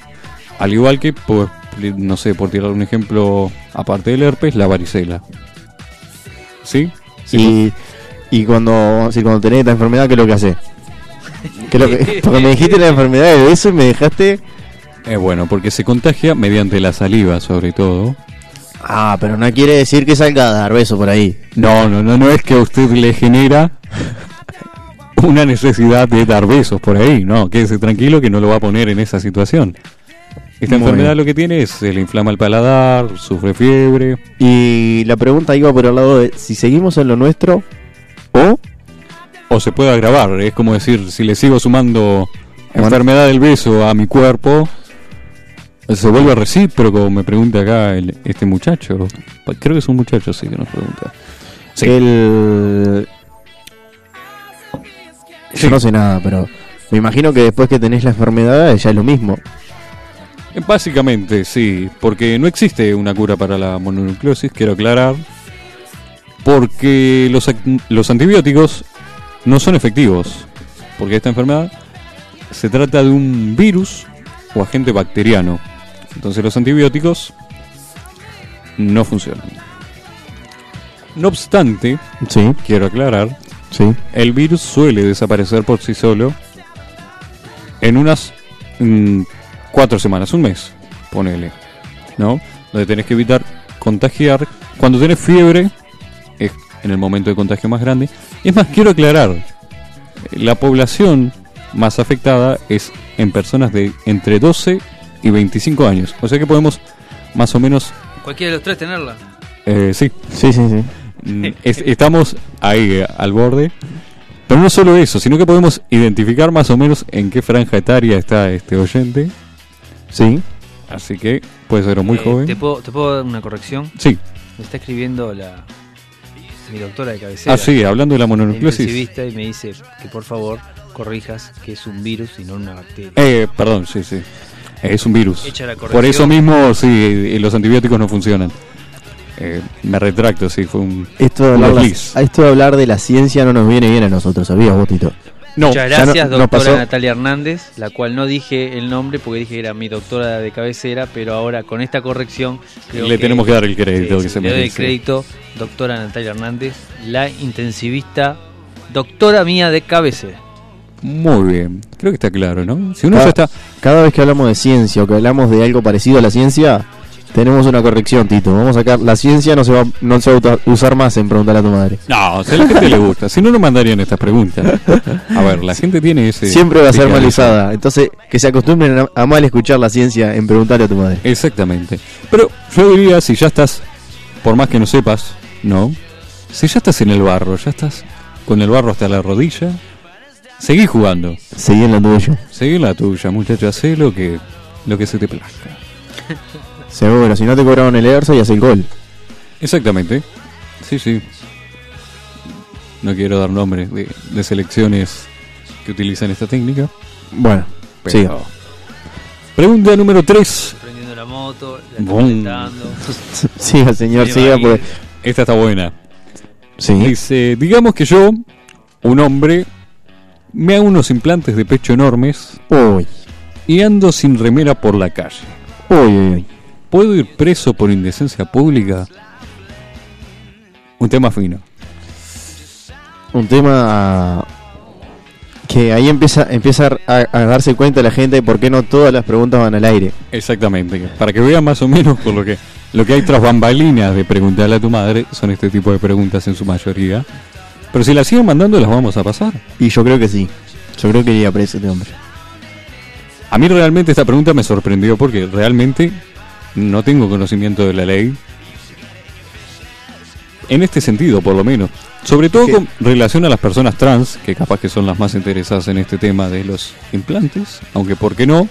Al igual que, pues, no sé, por tirar un ejemplo, aparte del herpes, la varicela. ¿Sí? Sí, Y, y cuando, si cuando tenés esta enfermedad, ¿qué es lo que hace? ¿Qué es lo que, porque me dijiste la enfermedad de eso y me dejaste. Eh, bueno, porque se contagia mediante la saliva, sobre todo. Ah, pero no quiere decir que salga a dar beso por ahí. No, no, no, no es que a usted le genera una necesidad de dar besos por ahí, no, quédese tranquilo que no lo va a poner en esa situación. Esta Muy enfermedad bien. lo que tiene es se le inflama el paladar, sufre fiebre, Y la pregunta iba por el lado de si seguimos en lo nuestro o. o se puede agravar, es como decir, si le sigo sumando Bueno. enfermedad del beso a mi cuerpo, se vuelve recíproco, me pregunta acá el- este muchacho, creo que es un muchacho, sí, que nos pregunta. Sí. El. Sí. Yo no sé nada, pero me imagino que después que tenés la enfermedad ya es lo mismo. Básicamente, sí, porque no existe una cura para la mononucleosis, quiero aclarar, porque los, los antibióticos no son efectivos, porque esta enfermedad se trata de un virus o agente bacteriano, entonces los antibióticos no funcionan. No obstante, Sí, quiero aclarar, sí. el virus suele desaparecer por sí solo en unas mm, cuatro semanas, un mes, ponele, ¿no? Donde tenés que evitar contagiar. Cuando tenés fiebre, es en el momento de contagio más grande. Es más, quiero aclarar, la población más afectada es en personas de entre 12 y 25 años. O sea que podemos más o menos, Cualquiera de los tres tenerla. eh, sí, Sí, sí, sí. mm, es- estamos ahí eh, al borde. Pero no solo eso, sino que podemos identificar más o menos en qué franja etaria está este oyente. Sí. Así que puede ser muy Eh, joven. ¿te puedo, ¿Te puedo dar una corrección? Sí. Me está escribiendo la mi doctora de cabecera. Ah, sí, hablando de la mononucleosis. y me dice que por favor corrijas que es un virus y no una bacteria. Eh, perdón, sí, sí. Es un virus. Por eso mismo, sí, los antibióticos no funcionan. Eh, me retracto, sí, fue un... Esto de, Un hablar, esto de hablar de la ciencia no nos viene bien a nosotros, ¿sabías vos, Tito? No, Muchas no- gracias, nos doctora pasó- Natalia Hernández, la cual no dije el nombre porque dije que era mi doctora de cabecera, pero ahora con esta corrección creo le tenemos que dar el crédito Sí, que sí, se le doy el crédito, doctora Natalia Hernández, la intensivista, doctora mía de cabecera. Muy bien, creo que está claro, ¿no? Si uno ya está... Cada vez que hablamos de ciencia o que hablamos de algo parecido a la ciencia, tenemos una corrección, Tito. Vamos a sacar. La ciencia no se va, no se va a usar más en preguntar a tu madre. No, si a la gente le gusta, si no, no mandarían estas preguntas. A ver, la gente tiene ese... Siempre va a ser picadillo. mal usada. Entonces, que se acostumbren a, a mal escuchar la ciencia en preguntarle a tu madre. Exactamente. Pero yo diría, si ya estás, por más que no sepas, ¿no? Si ya estás en el barro, ya estás con el barro hasta la rodilla, seguí jugando. Seguí en la tuya. Seguí la tuya, muchacho, hacé lo que, lo que se te plazca. Seguro, si no te cobraron el Erso y hace el gol. Exactamente. Sí, sí. No quiero dar nombres de, de selecciones que utilizan esta técnica. Bueno, Pero... siga. Pregunta número 3. Prendiendo la moto, la. Siga, señor, Sí, siga. Porque... Esta está buena. Sí. Dice, digamos que yo, un hombre, me hago unos implantes de pecho enormes Uy, y ando sin remera por la calle. uy, uy, uy. ¿Puedo ir preso por indecencia pública? Un tema fino. Un tema que ahí empieza, empieza a, a darse cuenta la gente de por qué no todas las preguntas van al aire. Exactamente. Para que vean más o menos por lo que lo que hay tras bambalinas de preguntarle a tu madre son este tipo de preguntas en su mayoría. Pero si las siguen mandando las vamos a pasar. Y yo creo que sí. Yo creo que iría preso este hombre. A mí realmente esta pregunta me sorprendió porque realmente no tengo conocimiento de la ley. En este sentido, por lo menos. Sobre todo ¿Qué? con relación a las personas trans, que capaz que son las más interesadas en este tema de los implantes, aunque por qué no,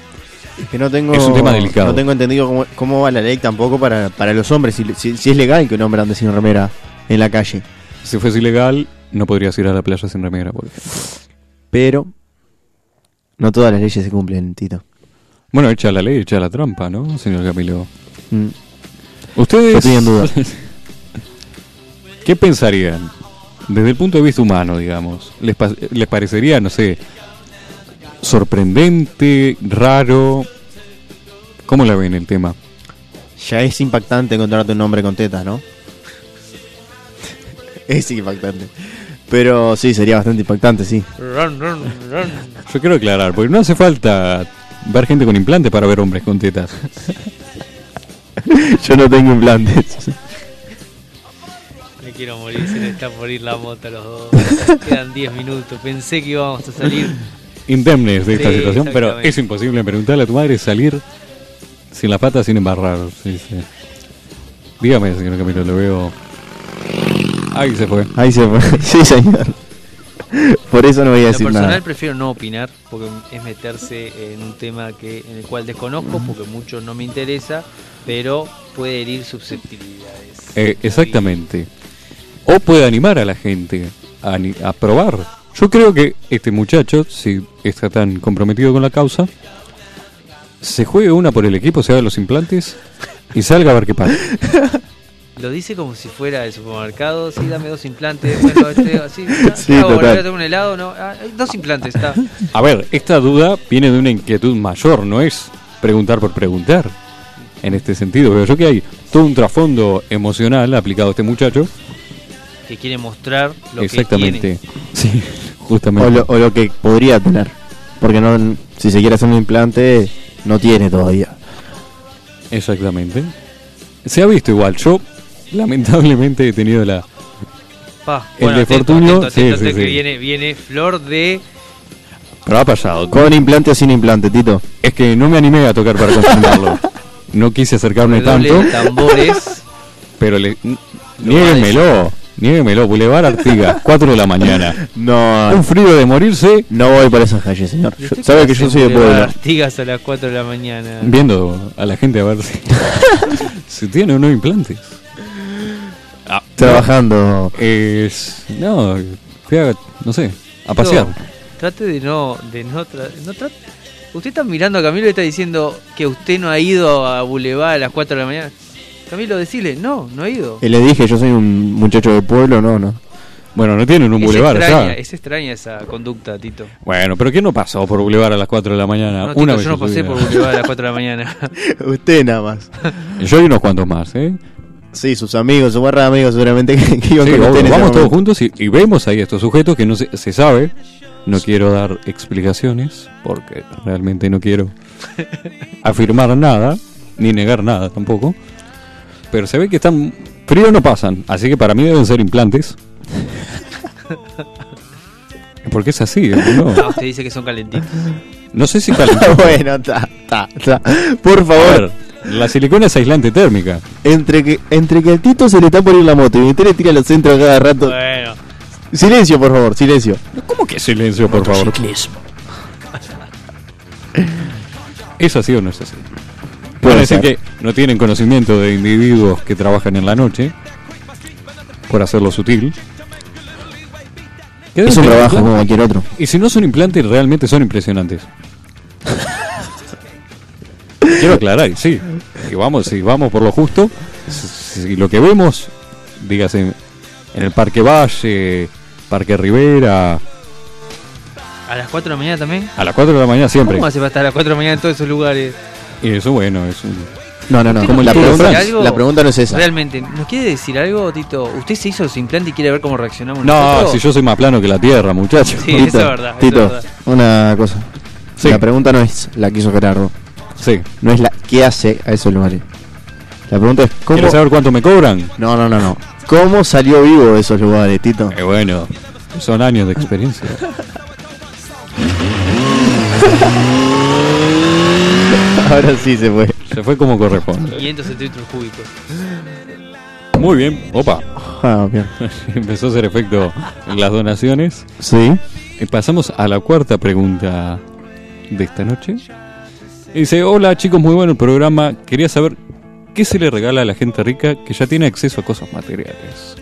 Es que no tengo, Es un tema delicado. No tengo entendido cómo, cómo va la ley tampoco para, para los hombres. Si, si- si es legal que un hombre ande sin remera en la calle. si fuese ilegal, no podrías ir a la playa sin remera, por ejemplo. Pero no todas las leyes se cumplen, Tito. Bueno, echa la ley, echa la trampa, ¿no, señor Camilo? Mm. Ustedes... Yo estoy en duda. ¿Qué pensarían? Desde el punto de vista humano, digamos. ¿Les, pa- les parecería, no sé, sorprendente, raro? ¿Cómo la ven el tema? Ya es impactante encontrarte un hombre con tetas, ¿no? es impactante. Pero sí, sería bastante impactante, sí. Yo quiero aclarar, porque no hace falta ver gente con implantes para ver hombres con tetas. Yo no tengo implantes. Me quiero morir, se le está por ir la moto a los dos. Quedan 10 minutos, pensé que íbamos a salir. Indemnes de esta Sí, situación, pero es imposible preguntarle a tu madre salir sin las patas, sin embarrar. sí, sí. Dígame, señor Camilo, lo veo... Ahí se fue. Ahí se fue. Sí, señor. Por eso no voy a decir personal nada. prefiero no opinar, porque es meterse en un tema que en el cual desconozco, porque mucho no me interesa, pero puede herir susceptibilidades. Eh, exactamente. O puede animar a la gente a, a probar. Yo creo que este muchacho, si está tan comprometido con la causa, se juegue una por el equipo, se haga los implantes y salga a ver qué pasa. Lo dice como si fuera el supermercado, sí, dame dos implantes, bueno, este, así, ¿qué Sí, total. ¿Le tengo un helado? No, ah, dos implantes, está. A ver, esta duda viene de una inquietud mayor, no es preguntar por preguntar. En este sentido, pero yo que hay todo un trasfondo emocional aplicado a este muchacho. Que quiere mostrar lo que Exactamente. tiene. Sí, justamente. O lo, o lo que podría tener. Porque no, si se quiere hacer un implante, no tiene todavía. Exactamente. Se ha visto igual. Yo, lamentablemente, he tenido la. Pa, El de atento, Fortunio, atento, sí, atento, sí, atento, que sí. Viene, viene flor de... Pero ha pasado. ¿Con implante o sin implante, Tito? Es que no me animé a tocar para confirmarlo. No quise acercarme tanto, de tambores. pero le. n- Lo va a Niéguenmelo. Niéguemelo, Boulevard Artigas, 4 de la mañana. No, Un frío de morirse no voy por esas calles, señor. ¿Y Yo- usted sabe que yo soy de Boulevard pueblo. Artigas a las 4 de la mañana. viendo a la gente a ver si, si tiene o no implantes. Trabajando. Es. No, fui a, no sé, a pasear. No, trate de no. De no, tra- no tra- usted está mirando a Camilo y está diciendo que usted no ha ido a Boulevard a las 4 de la mañana. Camilo, decile, no, no ha ido. Y le dije, yo soy un muchacho de pueblo, no, no. Bueno, no tienen un es, boulevard extraña, allá. es extraña esa conducta, Tito. Bueno, pero ¿quién no pasó por boulevard a las 4 de la mañana? No, Tito, Una vez yo no pasé por Boulevard a las 4 de la mañana. Usted nada más. Yo y unos cuantos más, ¿eh? Sí, sus amigos, su barra de amigos seguramente que, que iban Sí, con vamos todos momento. juntos y, y vemos ahí estos sujetos que no se, se sabe. No quiero dar explicaciones porque realmente no quiero afirmar nada, ni negar nada tampoco. Pero se ve que están frío no pasan, así que para mí deben ser implantes. Porque es así, ¿no? Ah, usted dice que son calentitos. No sé si calentó. bueno, ta, ta, ta. Por A favor, ver, la silicona es aislante térmica. entre que entre que al Tito se le está ir la moto y usted le tira los centros a cada rato. Bueno, Silencio, por favor, silencio. ¿Cómo que silencio, por favor? ¿Es así o no es así? Puede decir ser. que no tienen conocimiento de individuos que trabajan en la noche, por hacerlo sutil. Es un trabajo como cualquier otro. Y si no son implantes, realmente son impresionantes. Quiero aclarar, sí, que vamos, si vamos por lo justo, si lo que vemos, dígase, en el Parque Valle, Parque Rivera, a las 4 de la mañana también. a las 4 de la mañana siempre. ¿Cómo hace para estar a las 4 de la mañana en todos esos lugares? Y eso, bueno, es un... No, no, no. ¿Usted nos La pregunta, la pregunta no es esa. Realmente, ¿nos quiere decir algo, Tito? ¿Usted se hizo los implantes y quiere ver cómo reaccionamos No, nosotros? si yo soy más plano que la Tierra, muchacho. Sí, eso es verdad. eso Tito, es verdad. una cosa. Sí. La pregunta no es la que hizo Gerardo. Sí. No es la qué hace a esos lugares. La pregunta es cómo. ¿Quieres saber cuánto me cobran? No, no, no, no. ¿Cómo salió vivo de esos lugares, Tito? Eh, bueno, son años de experiencia. Ahora sí se fue. Se fue como corresponde. 500 centímetros cúbicos. Muy bien. Opa. Ah, bien. Empezó a hacer efecto en las donaciones. Sí. Y pasamos a la cuarta pregunta de esta noche. Dice, hola chicos, muy bueno el programa. Quería saber qué se le regala a la gente rica que ya tiene acceso a cosas materiales.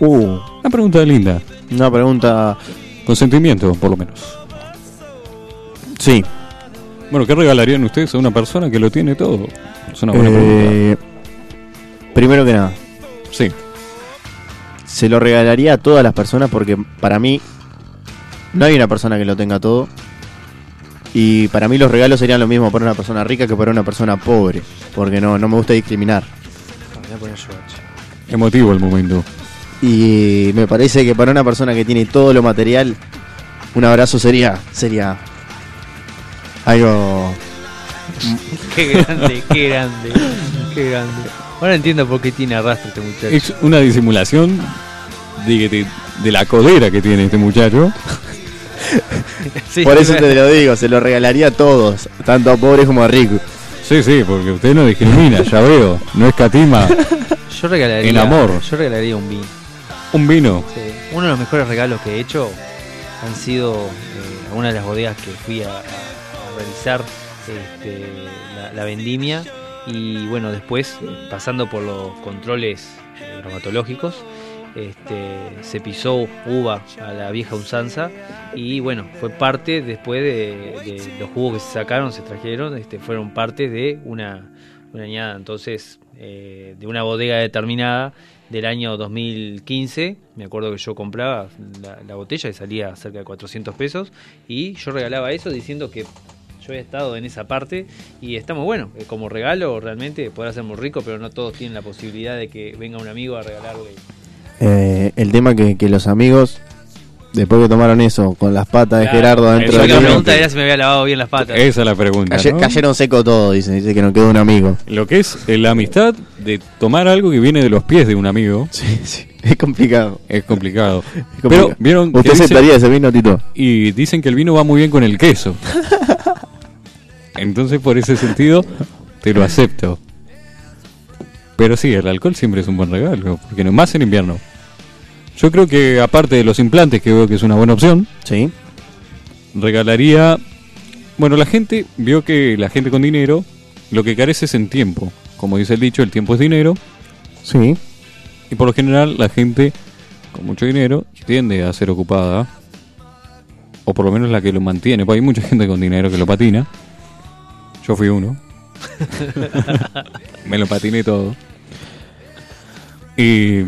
Uh, Una pregunta linda. una pregunta. Consentimiento, por lo menos. Sí. Bueno, ¿qué regalarían ustedes a una persona que lo tiene todo? Es una buena pregunta. Eh, primero que nada, Sí. se lo regalaría a todas las personas porque para mí no hay una persona que lo tenga todo. Y para mí los regalos serían lo mismo para una persona rica que para una persona pobre. Porque no, no me gusta discriminar. Me voy a poner yo, che. Emotivo el momento. Y me parece que para una persona que tiene todo lo material, un abrazo sería sería algo Qué grande, qué grande, qué grande. Ahora entiendo por qué tiene arrastre este muchacho. Es una disimulación de, de- de la codera que tiene este muchacho. Sí, Por eso te lo digo, se lo regalaría a todos, tanto a pobres como a ricos. Sí, sí, porque usted no discrimina, ya veo. No escatima Yo regalaría. En amor. Yo regalaría un vino. un vino. Sí. Uno de los mejores regalos que he hecho han sido eh, algunas de las bodegas que fui a, realizar este, la, la vendimia y bueno, después eh, pasando por los controles eh, bromatológicos, este, se pisó uva a la vieja usanza y bueno, fue parte después de, los jugos que se sacaron, se trajeron, este, fueron parte de una, añada entonces eh, de una bodega determinada del año 2015. Me acuerdo que yo compraba la, la botella y salía cerca de 400 pesos y yo regalaba eso diciendo que yo había estado en esa parte y está muy bueno. Como regalo realmente podrá ser muy rico, pero no todos tienen la posibilidad de que venga un amigo a regalarle. Eh, el tema que, que los amigos, después que tomaron eso con las patas de Claro, Gerardo dentro de la pregunta era si me había lavado bien las patas. Esa es la pregunta. Cayeron seco todo, dice, dice que no quedó un amigo. Lo que es eh, la amistad de tomar algo que viene de los pies de un amigo Sí, sí, es complicado. es complicado. es complicado. Pero vieron ¿Usted aceptaría ese vino, Tito? y dicen que el vino va muy bien con el queso. Entonces por ese sentido te lo acepto. Pero sí, el alcohol siempre es un buen regalo, porque no más en invierno. Yo creo que aparte de los implantes, que veo que es una buena opción, Sí. regalaría... Bueno, la gente vio que la gente con dinero lo que carece es en tiempo. Como dice el dicho, el tiempo es dinero. Sí. Y por lo general la gente con mucho dinero tiende a ser ocupada. O por lo menos la que lo mantiene. Porque hay mucha gente con dinero que lo patina. Yo fui uno. Me lo patiné todo. Y,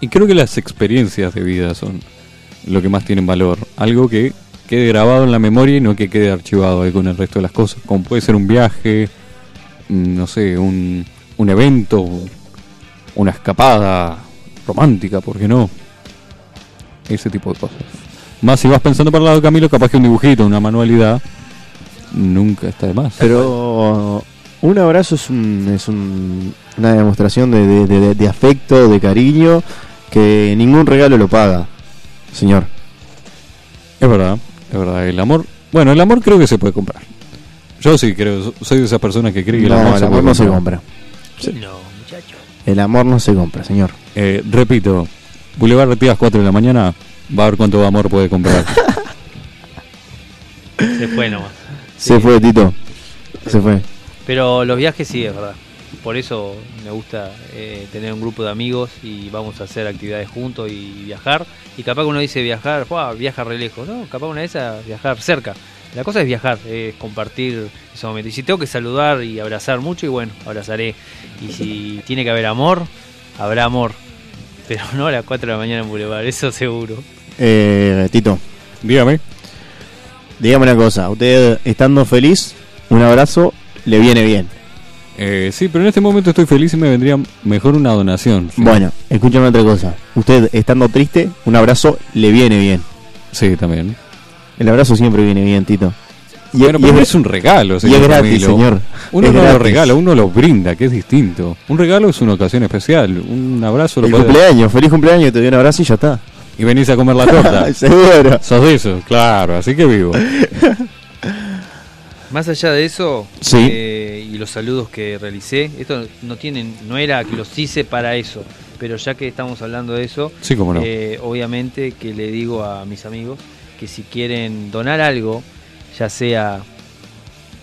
y creo que las experiencias de vida son lo que más tienen valor. Algo que quede grabado en la memoria y no que quede archivado ahí con el resto de las cosas. Como puede ser un viaje, mm, no sé, un, un evento, una escapada romántica, ¿por qué no? Ese tipo de cosas. Más si vas pensando para el lado de Camilo, capaz que un dibujito, una manualidad, nunca está de más. Pero un abrazo es, un, es un- una demostración de, de- afecto, de cariño, que ningún regalo lo paga, señor. Es verdad, es verdad. El amor, bueno, el amor creo que se puede comprar. Yo sí creo, soy de esas personas que cree que el amor, el se amor no se compra. No, muchacho. El amor no se compra, señor. Eh, repito, Boulevard Artigas 4 de la mañana, va a ver cuánto amor puede comprar. Se fue nomás. Se Sí. fue, Tito. Se fue. Pero los viajes sí, es verdad. Por eso me gusta eh, tener un grupo de amigos y vamos a hacer actividades juntos y viajar. Y capaz que uno dice viajar, "Buah, viaja re lejos. No, capaz una vez a viajar cerca. La cosa es viajar, es compartir ese momento. Y si tengo que saludar y abrazar mucho, y bueno, abrazaré. Y si tiene que haber amor, habrá amor. Pero no a las 4 de la mañana en Boulevard, eso seguro. Eh, Tito, Dígame. dígame una cosa. Usted estando feliz, un abrazo le viene bien. Eh, sí, pero en este momento estoy feliz y me vendría mejor una donación. Bueno, escúchame otra cosa. Usted estando triste, un abrazo le viene bien. Sí, también. El abrazo siempre viene bien, Tito. Y, bueno, y pero es, es un regalo, y señor es gratis, señor. Uno Es no lo regala, uno lo brinda, que es distinto. Un regalo es una ocasión especial. Un abrazo lo El cumpleaños, feliz cumpleaños, te doy un abrazo y ya está. Y venís a comer la torta. Seguro. Sos de eso, claro, así que vivo. Más allá de eso, Sí. eh, y los saludos que realicé, esto no tienen, no era que los hice para eso, pero ya que estamos hablando de eso, Sí, cómo no. eh, obviamente que le digo a mis amigos que si quieren donar algo, ya sea,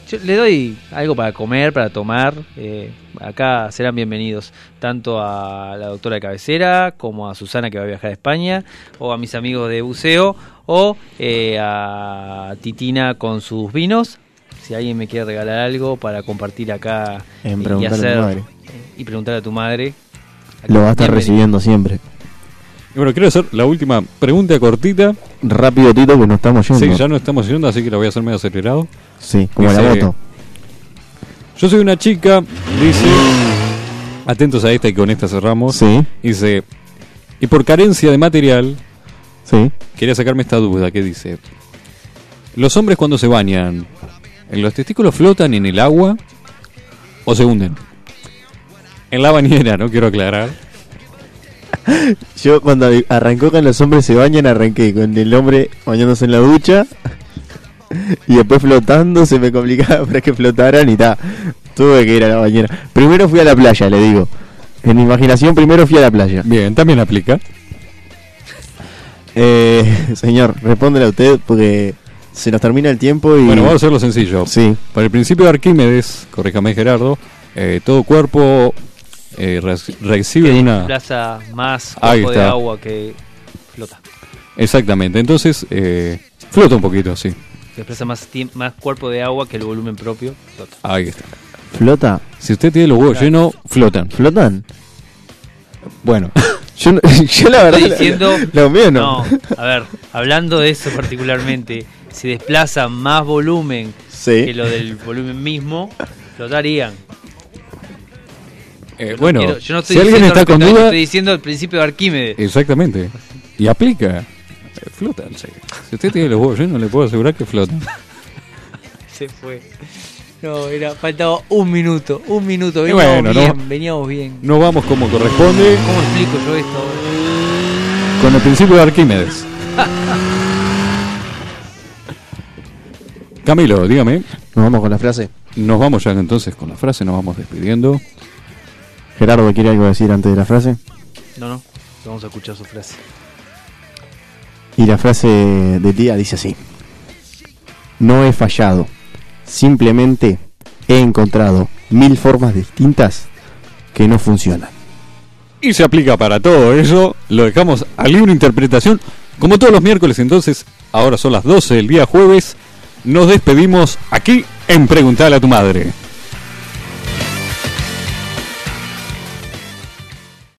yo le doy algo para comer, para tomar, eh, acá serán bienvenidos tanto a la doctora de cabecera como a Susana que va a viajar a España, o a mis amigos de buceo, o eh, a Titina con sus vinos. Si alguien me quiere regalar algo para compartir acá En y preguntarle a tu hacer madre. y preguntar a tu madre. Lo va a estar recibiendo siempre. Y bueno, quiero hacer la última pregunta cortita. Rápido, Tito, que nos estamos yendo. Sí, ya no estamos yendo, así que la voy a hacer medio acelerado. Sí, como la moto. Yo soy una chica, dice. Atentos a esta y con esta cerramos. Sí, Dice. Y por carencia de material, sí. quería sacarme esta duda que dice. Los hombres cuando se bañan, ¿los testículos flotan en el agua o se hunden? En la bañera, no quiero aclarar. Yo cuando arrancó con los hombres se bañan, arranqué con el hombre bañándose en la ducha y después flotando se me complicaba para que flotaran y ta. Tuve que ir a la bañera. Primero fui a la playa, le digo. En mi imaginación primero fui a la playa. Bien, también aplica. Eh, señor, respóndele a usted porque se nos termina el tiempo y... Bueno, vamos a hacerlo sencillo. Sí, Para el principio de Arquímedes, corríjame Gerardo, eh, todo cuerpo eh, re- recibe que una... desplaza más cuerpo de agua que flota. Exactamente, entonces eh, flota un poquito, sí. Desplaza más, más cuerpo de agua que el volumen propio. Flota. Ahí está. flota. Si usted tiene los huevos Claro. llenos, flotan. ¿Flotan? Bueno, Yo, no- yo la verdad... Estoy diciendo. Lo mío No, no. a ver, hablando de eso particularmente, si desplaza más volumen Sí. que lo del volumen mismo, flotarían. eh, Yo no bueno, quiero- yo no estoy si alguien está con duda, Estoy diciendo el principio de Arquímedes. exactamente, y aplica, eh, flotan. sí. Si usted tiene los huevos llenos, le puedo asegurar que flotan. Se fue. No, era, faltaba un minuto, un minuto. Veníamos bueno, bien, no. veníamos bien. No vamos como corresponde ¿Cómo explico yo esto? con el principio de Arquímedes. Camilo, dígame, Nos vamos con la frase. nos vamos ya entonces con la frase, nos vamos despidiendo. Gerardo, ¿quiere algo decir antes de la frase? No, no. Vamos a escuchar su frase. Y la frase del día dice así. No he fallado, simplemente he encontrado mil formas distintas que no funcionan. Y se aplica para todo eso. Lo dejamos a libre interpretación. Como todos los miércoles, entonces, ahora son las 12 del día jueves. Nos despedimos aquí en Preguntale a tu madre.